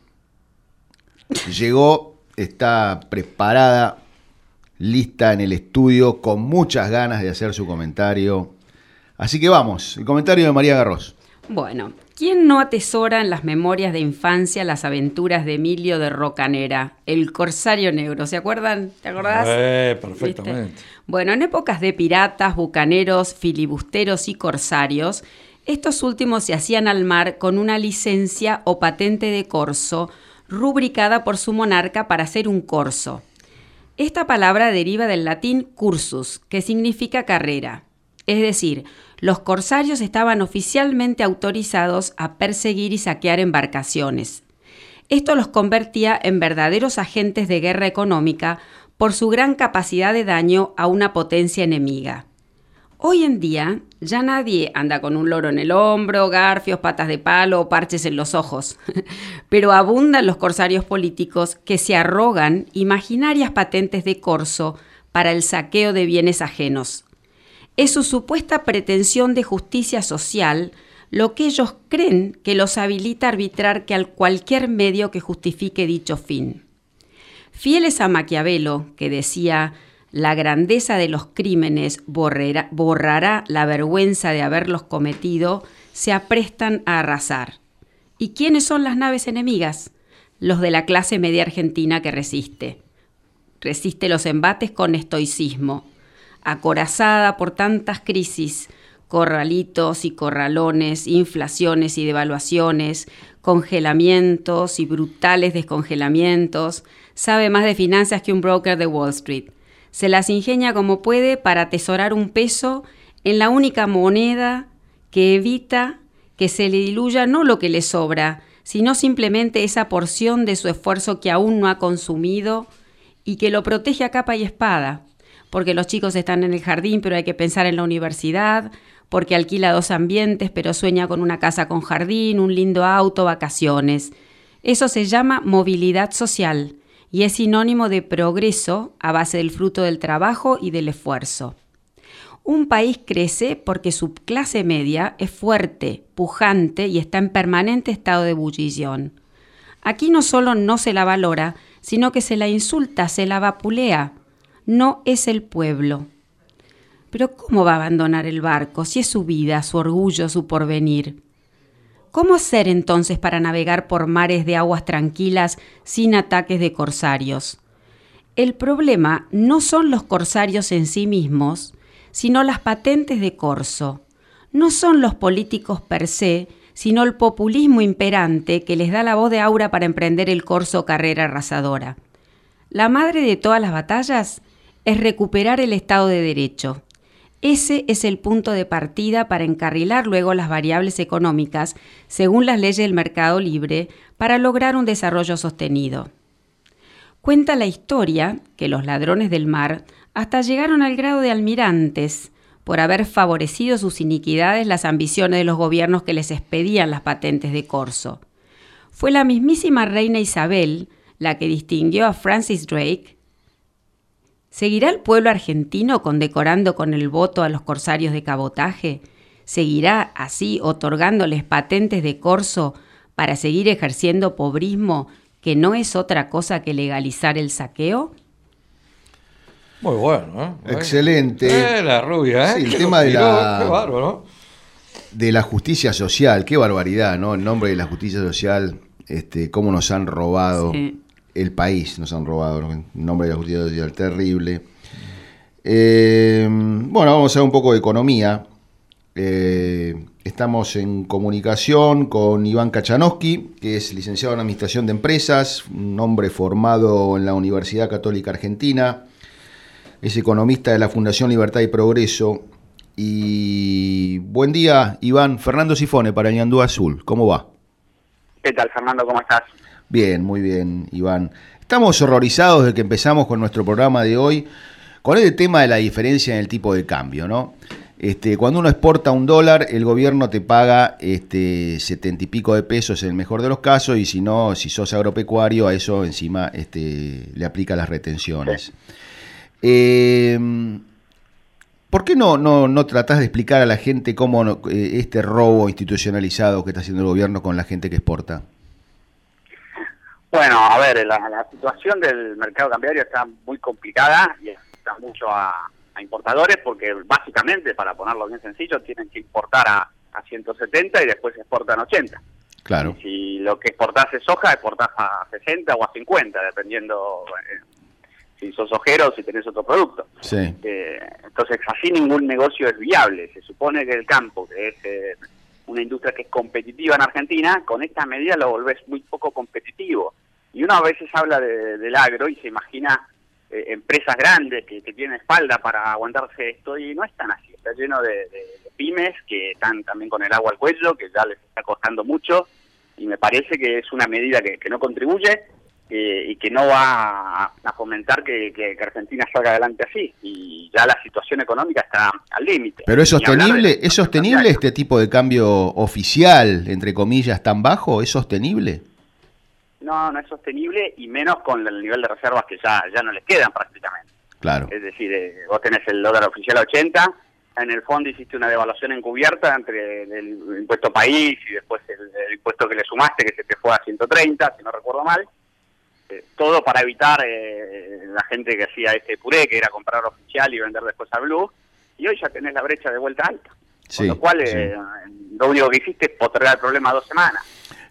D: Llegó, está preparada, lista en el estudio, con muchas ganas de hacer su comentario. Así que vamos, el comentario de María Garros.
E: Bueno, ¿Quién no atesora en las memorias de infancia las aventuras de Emilio de Rocanera, el corsario negro? ¿Se acuerdan? ¿Te acordás?
G: Eh, perfectamente.
E: Bueno, en épocas de piratas, bucaneros, filibusteros y corsarios, estos últimos se hacían al mar con una licencia o patente de corso rubricada por su monarca para ser un corso. Esta palabra deriva del latín cursus, que significa carrera. Es decir, los corsarios estaban oficialmente autorizados a perseguir y saquear embarcaciones. Esto los convertía en verdaderos agentes de guerra económica por su gran capacidad de daño a una potencia enemiga. Hoy en día ya nadie anda con un loro en el hombro, garfios, patas de palo o parches en los ojos, pero abundan los corsarios políticos que se arrogan imaginarias patentes de corso para el saqueo de bienes ajenos es su supuesta pretensión de justicia social lo que ellos creen que los habilita a arbitrar que al cualquier medio que justifique dicho fin. Fieles a Maquiavelo, que decía, la grandeza de los crímenes borrará la vergüenza de haberlos cometido, se aprestan a arrasar. ¿Y quiénes son las naves enemigas? Los de la clase media argentina que resiste. Resiste los embates con estoicismo, acorazada por tantas crisis, corralitos y corralones, inflaciones y devaluaciones, congelamientos y brutales descongelamientos, sabe más de finanzas que un broker de Wall Street. Se las ingenia como puede para atesorar un peso en la única moneda que evita que se le diluya no lo que le sobra, sino simplemente esa porción de su esfuerzo que aún no ha consumido y que lo protege a capa y espada porque los chicos están en el jardín, pero hay que pensar en la universidad, porque alquila dos ambientes, pero sueña con una casa con jardín, un lindo auto, vacaciones. Eso se llama movilidad social y es sinónimo de progreso a base del fruto del trabajo y del esfuerzo. Un país crece porque su clase media es fuerte, pujante y está en permanente estado de ebullición. Aquí no solo no se la valora, sino que se la insulta, se la vapulea, no es el pueblo. Pero ¿cómo va a abandonar el barco si es su vida, su orgullo, su porvenir? ¿Cómo hacer entonces para navegar por mares de aguas tranquilas sin ataques de corsarios? El problema no son los corsarios en sí mismos, sino las patentes de corso. No son los políticos per se, sino el populismo imperante que les da la voz de aura para emprender el corso carrera arrasadora. La madre de todas las batallas es recuperar el Estado de Derecho. Ese es el punto de partida para encarrilar luego las variables económicas según las leyes del mercado libre para lograr un desarrollo sostenido. Cuenta la historia que los ladrones del mar hasta llegaron al grado de almirantes por haber favorecido sus iniquidades las ambiciones de los gobiernos que les expedían las patentes de corso. Fue la mismísima reina Isabel la que distinguió a Francis Drake ¿Seguirá el pueblo argentino condecorando con el voto a los corsarios de cabotaje? ¿Seguirá así otorgándoles patentes de corso para seguir ejerciendo pobrismo que no es otra cosa que legalizar el saqueo?
G: Muy bueno, ¿eh?
D: Excelente.
G: Eh, la rubia, ¿eh?
D: Sí, el
G: Qué
D: tema de
G: tiró,
D: la,
G: Qué bárbaro.
D: de la justicia social, qué barbaridad, ¿no? En nombre de la justicia social, este, cómo nos han robado
E: Sí.
D: El país, nos han robado, en nombre de la justicia social, terrible. Eh, bueno, vamos a ver un poco de economía. Eh, estamos en comunicación con Iván Kachanowski, que es licenciado en Administración de Empresas, un hombre formado en la Universidad Católica Argentina, es economista de la Fundación Libertad y Progreso. Y buen día, Iván. Fernando Sifone para Ñandú Azul. ¿Cómo va?
O: ¿Qué tal, Fernando? ¿Cómo estás?
D: Bien, muy bien, Iván. Estamos horrorizados de que empezamos con nuestro programa de hoy con el tema de la diferencia en el tipo de cambio, ¿no? Este, cuando uno exporta un dólar, el gobierno te paga este, setenta y pico de pesos en el mejor de los casos, y si no, si sos agropecuario, a eso encima este, le aplica las retenciones. Eh, ¿Por qué no, no, no tratás de explicar a la gente cómo eh, este robo institucionalizado que está haciendo el gobierno con la gente que exporta?
O: Bueno, a ver, la, la situación del mercado cambiario está muy complicada y está mucho a, a importadores porque básicamente, para ponerlo bien sencillo, tienen que importar a, a 170 y después exportan 80.
D: Claro.
O: Si lo que exportás es soja, exportás a 60 o a 50, dependiendo eh, si sos ojero o si tenés otro producto.
D: Sí.
O: Eh, entonces, así ningún negocio es viable. Se supone que el campo, que es eh, una industria que es competitiva en Argentina, con esta medida lo volvés muy poco competitivo. Y uno a veces habla de- del agro y se imagina eh, empresas grandes que, tienen espalda para aguantarse esto y no es tan así. Está lleno de, de- pymes que están también con el agua al cuello, que ya les está costando mucho y me parece que es una medida que no contribuye eh, y que no va a, a fomentar que, que- que Argentina salga adelante así. Y ya la situación económica está al límite.
D: ¿Pero es
O: de-
D: sostenible, es sostenible este tipo de cambio oficial, entre comillas, tan bajo? ¿Es sostenible?
O: No, no es sostenible y menos con el nivel de reservas que ya, ya no les quedan prácticamente.
D: Claro.
O: Es decir, eh, vos tenés el dólar oficial a 80, en el fondo hiciste una devaluación encubierta entre el impuesto país y después el, el impuesto que le sumaste que se te fue a 130, si no recuerdo mal. Eh, todo para evitar eh, la gente que hacía este puré, que era comprar oficial y vender después a Blue. Y hoy ya tenés la brecha de vuelta alta.
D: Sí,
O: Con lo cual,
D: sí.
O: eh, lo único que hiciste es postergar el problema dos semanas.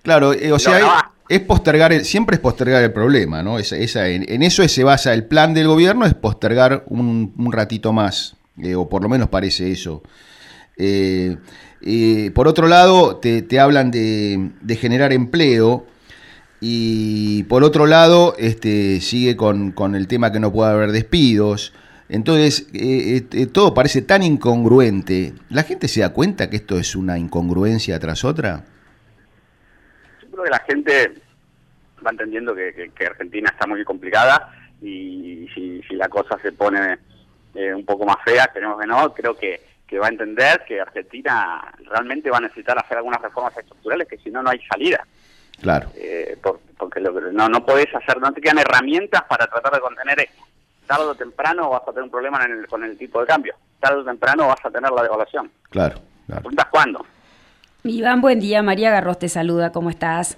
D: Claro, eh, o sea,
O: no
D: es, es postergar, el- siempre es postergar el problema, ¿no? Esa, esa- en, en eso se basa el plan del gobierno, es postergar un, un ratito más, eh, o por lo menos parece eso. Eh, eh, por otro lado, te, te hablan de, de generar empleo y por otro lado, este, sigue con, con el tema que no puede haber despidos. Entonces, eh, eh, eh, todo parece tan incongruente. ¿La gente se da cuenta que esto es una incongruencia tras otra?
O: Yo creo que la gente va entendiendo que, Argentina está muy complicada y si, si la cosa se pone eh, un poco más fea, esperemos que no, creo que, que va a entender que Argentina realmente va a necesitar hacer algunas reformas estructurales que si no, no hay salida.
D: Claro.
O: Eh, por- porque lo que- no, no podés hacer, no te quedan herramientas para tratar de contener esto. Tarde o temprano vas a tener un problema en el- con el tipo de cambio. Tarde o temprano vas a tener la devaluación.
D: Claro, claro.
O: ¿Preguntas cuándo?
E: Iván, buen día. María Garros te saluda. ¿Cómo estás?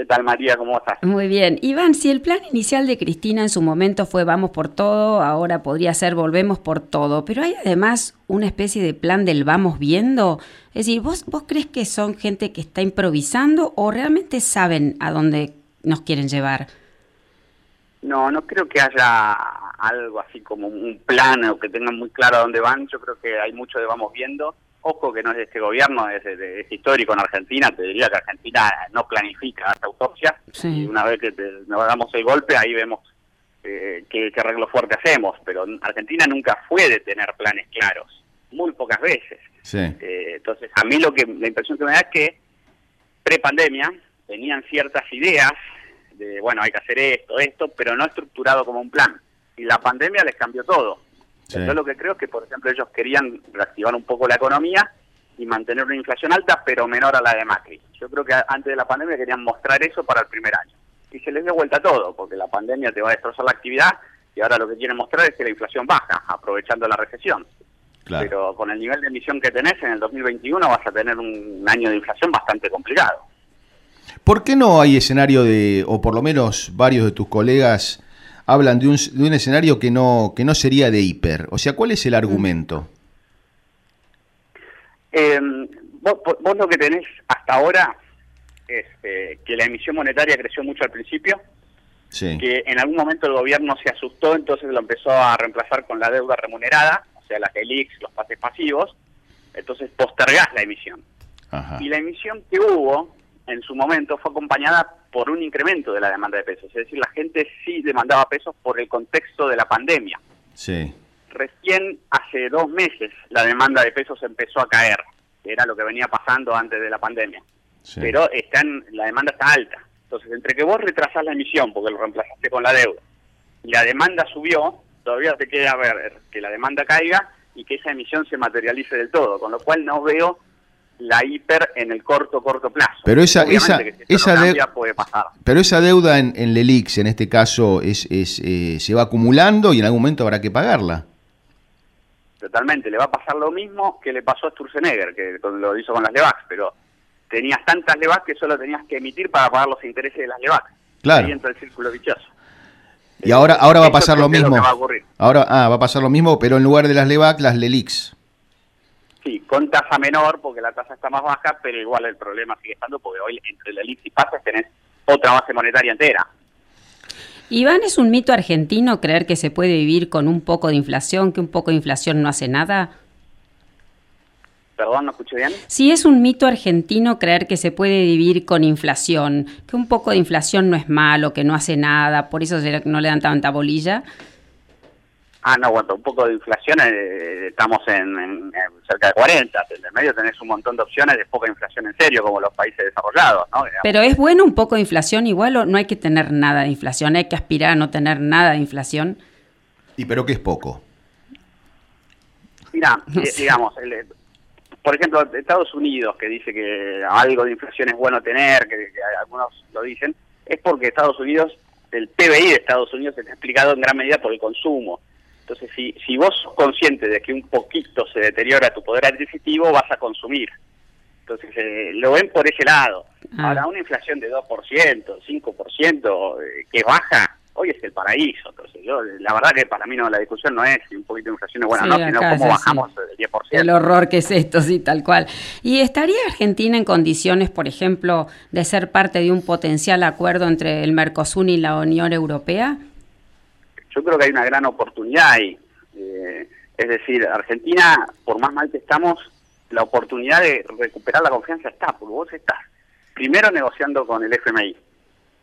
O: ¿Qué tal, María? ¿Cómo estás?
E: Muy bien. Iván, si el plan inicial de Cristina en su momento fue vamos por todo, ahora podría ser volvemos por todo, pero hay además una especie de plan del vamos viendo. Es decir, ¿vos, vos crees que son gente que está improvisando o realmente saben a dónde nos quieren llevar?
O: No, no creo que haya algo así como un plan o que tengan muy claro a dónde van. Yo creo que hay mucho de vamos viendo. Ojo que no es de este gobierno, es, de- es histórico en Argentina. Te diría que Argentina no planifica las autopsias. Y una vez que te- nos damos el golpe, ahí vemos eh, qué, qué arreglo fuerte hacemos. Pero Argentina nunca fue de tener planes claros. Muy pocas veces.
D: Sí.
O: Eh, entonces, a mí lo que la impresión que me da es que pre-pandemia tenían ciertas ideas de, bueno, hay que hacer esto, esto, pero no estructurado como un plan. Y la pandemia les cambió todo.
D: Sí.
O: Yo lo que creo es que, por ejemplo, ellos querían reactivar un poco la economía y mantener una inflación alta, pero menor a la de Macri. Yo creo que antes de la pandemia querían mostrar eso para el primer año. Y se les dio vuelta todo, porque la pandemia te va a destrozar la actividad y ahora lo que quieren mostrar es que la inflación baja, aprovechando la recesión.
D: Claro.
O: Pero con el nivel de emisión que tenés en el 2021 vas a tener un año de inflación bastante complicado.
D: ¿Por qué no hay escenario de, o por lo menos varios de tus colegas hablan de un, de un escenario que no, que no sería de hiper? O sea, ¿cuál es el argumento?
O: Eh, vos, vos lo que tenés hasta ahora es eh, que la emisión monetaria creció mucho al principio,
D: Sí.
O: que en algún momento el gobierno se asustó, entonces lo empezó a reemplazar con la deuda remunerada, o sea, las ELIX, los pases pasivos, entonces postergás la emisión.
D: Ajá.
O: Y la emisión que hubo en su momento fue acompañada por un incremento de la demanda de pesos, es decir, la gente sí demandaba pesos por el contexto de la pandemia.
D: Sí.
O: Recién hace dos meses la demanda de pesos empezó a caer, que era lo que venía pasando antes de la pandemia.
D: Sí.
O: Pero están, la demanda está alta. Entonces, entre que vos retrasás la emisión porque lo reemplazaste con la deuda y la demanda subió, todavía te queda ver que la demanda caiga y que esa emisión se materialice del todo, con lo cual no veo la hiper en el corto, corto plazo.
D: Pero esa- esa-
O: si
D: esa
O: no
D: de-
O: cambia, puede pasar.
D: Pero esa deuda en, en Lelix, en este caso, es, es, eh, se va acumulando y en algún momento habrá que pagarla.
O: Totalmente, le va a pasar lo mismo que le pasó a Sturzenegger, que lo hizo con las Levax, pero tenías tantas Levax que solo tenías que emitir para pagar los intereses de las Levax.
D: Claro.
O: Ahí entra el círculo vicioso.
D: Y ahora, ahora va a pasar lo mismo.
O: va a.
D: Ahora, ah, va a pasar lo mismo, pero en lugar de las Levac, las Lelix.
O: Sí, con tasa menor, porque la tasa está más baja, pero igual el problema sigue estando, porque hoy entre la LIX y pasas tenés otra base monetaria entera.
E: Iván, ¿es un mito argentino creer que se puede vivir con un poco de inflación, que un poco de inflación no hace nada?
O: Perdón, ¿no escuché bien?
E: Si es un mito argentino creer que se puede vivir con inflación, que un poco de inflación no es malo, que no hace nada, por eso no le dan tanta bolilla.
O: Ah, no, aguanta, un poco de inflación, eh, estamos en, en- en cerca de 40, en el medio tenés un montón de opciones de poca inflación en serio, como los países desarrollados, ¿no?
E: Pero ¿es bueno un poco de inflación igual o no hay que tener nada de inflación? ¿Hay que aspirar a no tener nada de inflación?
D: ¿Y pero qué es poco?
O: Mira,
E: No
O: eh,
E: sé.
O: digamos, el, eh, por ejemplo, Estados Unidos, que dice que algo de inflación es bueno tener, que, que algunos lo dicen, es porque Estados Unidos, el PBI de Estados Unidos está explicado en gran medida por el consumo. Entonces, si, si vos sos consciente de que un poquito se deteriora tu poder adquisitivo, vas a consumir. Entonces, eh, lo ven por ese lado.
E: Ah.
O: Ahora, una inflación de 2%, 5%, eh, que baja, hoy es el paraíso. Entonces, yo, la verdad que para mí no la discusión no es si un poquito de inflación es buena o
E: Sí,
O: no, sino cómo bajamos del 10%.
E: El horror que es esto, sí, tal cual. ¿Y estaría Argentina en condiciones, por ejemplo, de ser parte de un potencial acuerdo entre el Mercosur y la Unión Europea?
O: Yo creo que hay una gran oportunidad ahí. Eh, es decir, Argentina, por más mal que estamos, la oportunidad de recuperar la confianza está, porque vos estás primero negociando con el FMI.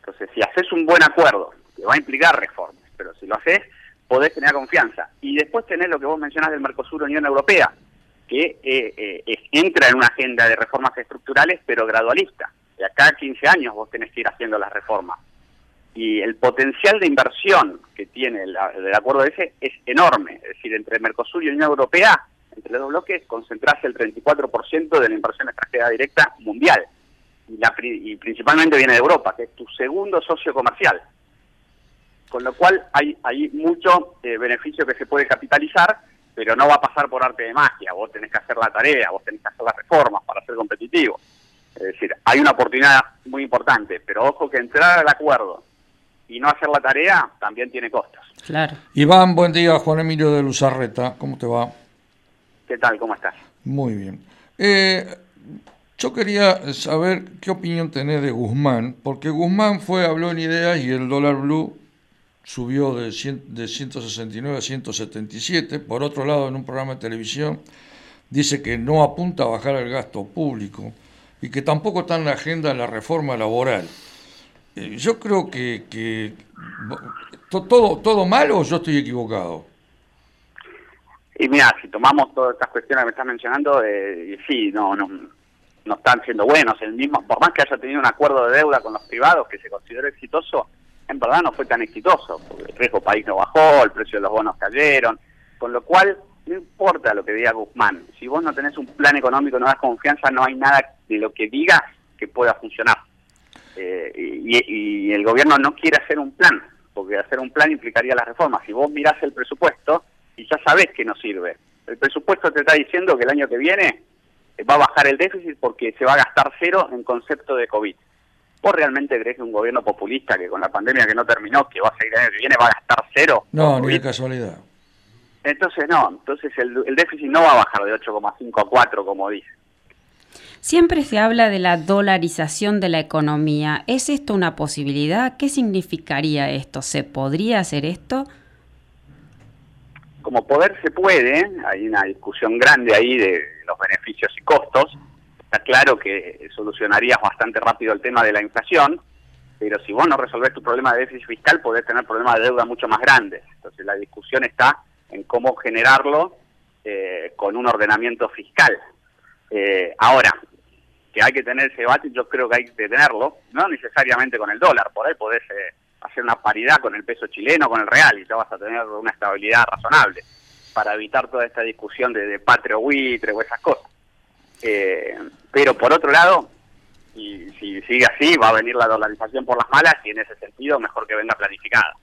O: Entonces, si haces un buen acuerdo, que va a implicar reformas, pero si lo haces, podés tener confianza. Y después tenés lo que vos mencionás del Mercosur Unión Europea, que eh, eh, entra en una agenda de reformas estructurales, pero gradualista. De acá a 15 años vos tenés que ir haciendo las reformas y el potencial de inversión que tiene la- el acuerdo ese es enorme. Es decir, entre Mercosur y Unión Europea, entre los dos bloques, concentrarse el 34% de la inversión extranjera directa mundial. Y, la, y principalmente viene de Europa, que es tu segundo socio comercial. Con lo cual hay, hay mucho eh, beneficio que se puede capitalizar, pero no va a pasar por arte de magia. Vos tenés que hacer la tarea, vos tenés que hacer las reformas para ser competitivo. Es decir, hay una oportunidad muy importante, pero ojo que entrar al acuerdo y no hacer la tarea también tiene costos.
E: Claro.
G: Iván, buen día. Juan Emilio de Luzarreta. ¿Cómo te va?
O: ¿Qué tal? ¿Cómo estás?
G: Muy bien. Eh, yo quería saber qué opinión tenés de Guzmán, porque Guzmán fue, habló en ideas y el dólar blue subió de, 100 de 169 a 177. Por otro lado, en un programa de televisión dice que no apunta a bajar el gasto público y que tampoco está en la agenda la reforma laboral. Eh, yo creo que, que to- todo, todo malo o yo estoy equivocado.
O: Y mira, si tomamos todas estas cuestiones que me estás mencionando, eh, sí, no, no, no están siendo buenos. El mismo, por más que haya tenido un acuerdo de deuda con los privados que se consideró exitoso, en verdad no fue tan exitoso, porque el riesgo país no bajó, el precio de los bonos cayeron, con lo cual no importa lo que diga Guzmán, si vos no tenés un plan económico, no das confianza, no hay nada de lo que digas que pueda funcionar. Eh, y, y el gobierno no quiere hacer un plan, porque hacer un plan implicaría las reformas. Si vos mirás el presupuesto y ya sabés que no sirve, el presupuesto te está diciendo que el año que viene va a bajar el déficit porque se va a gastar cero en concepto de COVID. ¿Vos realmente crees que un gobierno populista que con la pandemia que no terminó, que va a seguir el año que viene, va a gastar cero?
G: No, ni de casualidad.
O: Entonces no, entonces el, el déficit no va a bajar de 8,5 a 4 como dice.
E: Siempre se habla de la dolarización de la economía. ¿Es esto una posibilidad? ¿Qué significaría esto? ¿Se podría hacer esto?
O: Como poder se puede, hay una discusión grande ahí de los beneficios y costos. Está claro que solucionarías bastante rápido el tema de la inflación, pero si vos no resolvés tu problema de déficit fiscal, podés tener problemas de deuda mucho más grandes. Entonces la discusión está en cómo generarlo eh, con un ordenamiento fiscal. Eh, ahora, que hay que tener ese debate, yo creo que hay que tenerlo, no necesariamente con el dólar, por ahí podés eh, hacer una paridad con el peso chileno, con el real, y ya vas a tener una estabilidad razonable, para evitar toda esta discusión de, de patrio buitre o esas cosas. Eh, pero por otro lado, y si sigue así, va a venir la dolarización por las malas, y en ese sentido, mejor que venga planificada.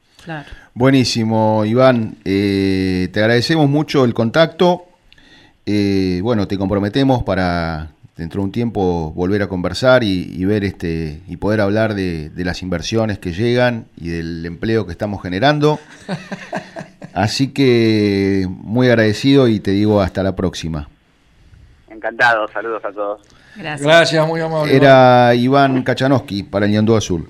D: Buenísimo, Iván. Eh, te agradecemos mucho el contacto. Eh, bueno, te comprometemos para dentro de un tiempo volver a conversar y, y ver este y poder hablar de, de las inversiones que llegan y del empleo que estamos generando. Así que muy agradecido y te digo hasta la próxima.
O: Encantado, saludos a todos.
E: Gracias.
G: Gracias, muy amable.
D: Era Iván Kachanowski para el Ñandú Azul.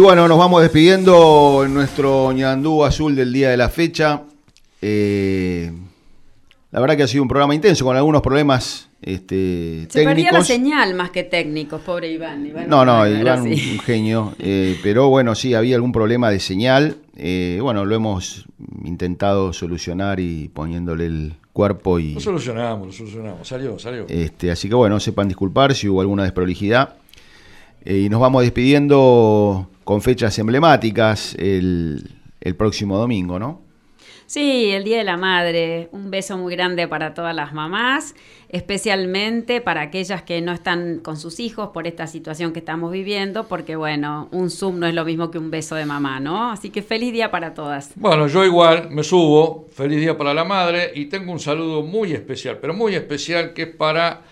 D: bueno, nos vamos despidiendo en nuestro ñandú azul del día de la fecha. Eh, la verdad que ha sido un programa intenso con algunos problemas este,
E: Se perdía la
D: técnicos.
E: señal más que técnicos, pobre Iván. Iván
D: No, no, Iván
E: así.
D: un genio. eh, pero bueno, sí, había algún problema de señal. eh, bueno, lo hemos intentado solucionar y poniéndole el cuerpo y...
G: Lo solucionamos, lo solucionamos. Salió, salió.
D: Este, así que bueno, sepan disculpar si hubo alguna desprolijidad. Eh, y nos vamos despidiendo con fechas emblemáticas el, el próximo domingo, ¿no?
E: Sí, el Día de la Madre. Un beso muy grande para todas las mamás, especialmente para aquellas que no están con sus hijos por esta situación que estamos viviendo, porque bueno, un Zoom no es lo mismo que un beso de mamá, ¿no? Así que feliz día para todas.
G: Bueno, yo igual me subo, feliz día para la madre y tengo un saludo muy especial, pero muy especial que es para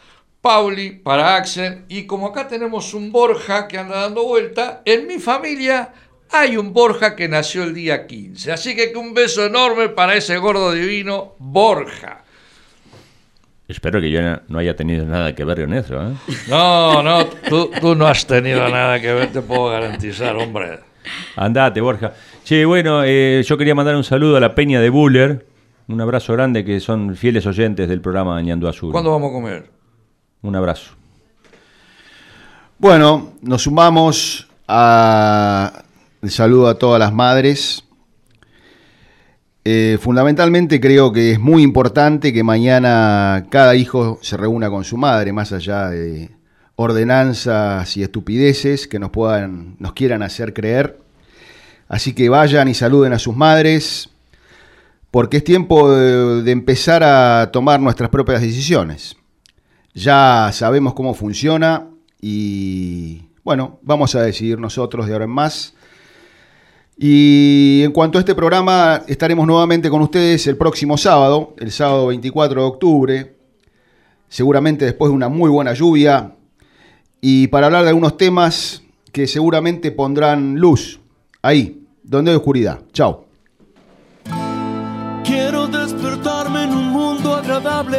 G: Pauli, para Axel y como acá tenemos un Borja que anda dando vuelta, en mi familia hay un Borja que nació el día 15. Así que un beso enorme para ese gordo divino Borja.
F: Espero que yo no- haya tenido nada que ver con eso. ¿eh?
G: No, no, tú, tú no has tenido nada que ver, te puedo garantizar, hombre.
F: Andate, Borja. Che, bueno, eh, yo quería mandar un saludo a la Peña de Buller. Un abrazo grande que son fieles oyentes del programa Ñandú Azul.
G: ¿Cuándo vamos a comer?
F: Un abrazo.
D: Bueno, nos sumamos a saludo a todas las madres. Eh, fundamentalmente creo que es muy importante que mañana cada hijo se reúna con su madre, más allá de ordenanzas y estupideces que nos puedan, nos quieran hacer creer. Así que vayan y saluden a sus madres, porque es tiempo de empezar a tomar nuestras propias decisiones. Ya sabemos cómo funciona y bueno, vamos a decidir nosotros de ahora en más. Y en cuanto a este programa, estaremos nuevamente con ustedes el próximo sábado, el sábado 24 de octubre, seguramente después de una muy buena lluvia, y para hablar de algunos temas que seguramente pondrán luz ahí, donde hay oscuridad. Chao.
C: Quiero despertarme en un mundo agradable.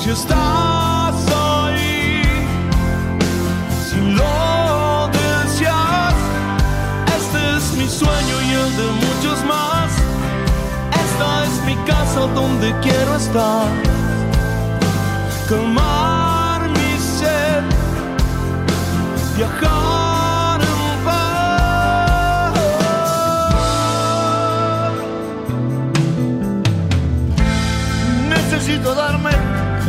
C: Si estás ahí, si lo deseas, este es mi sueño y el de muchos más. Esta es mi casa donde quiero estar. Calmar mi sed, viajar. Necesito darme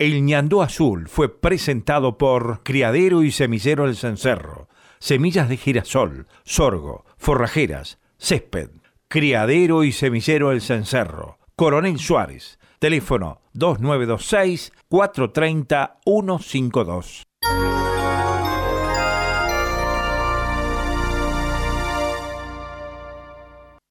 B: El ñandú azul fue presentado por Criadero y Semillero El Cencerro. Semillas de girasol, sorgo, forrajeras, césped. Criadero y Semillero El Cencerro. Coronel Suárez. Teléfono 2926 430 152.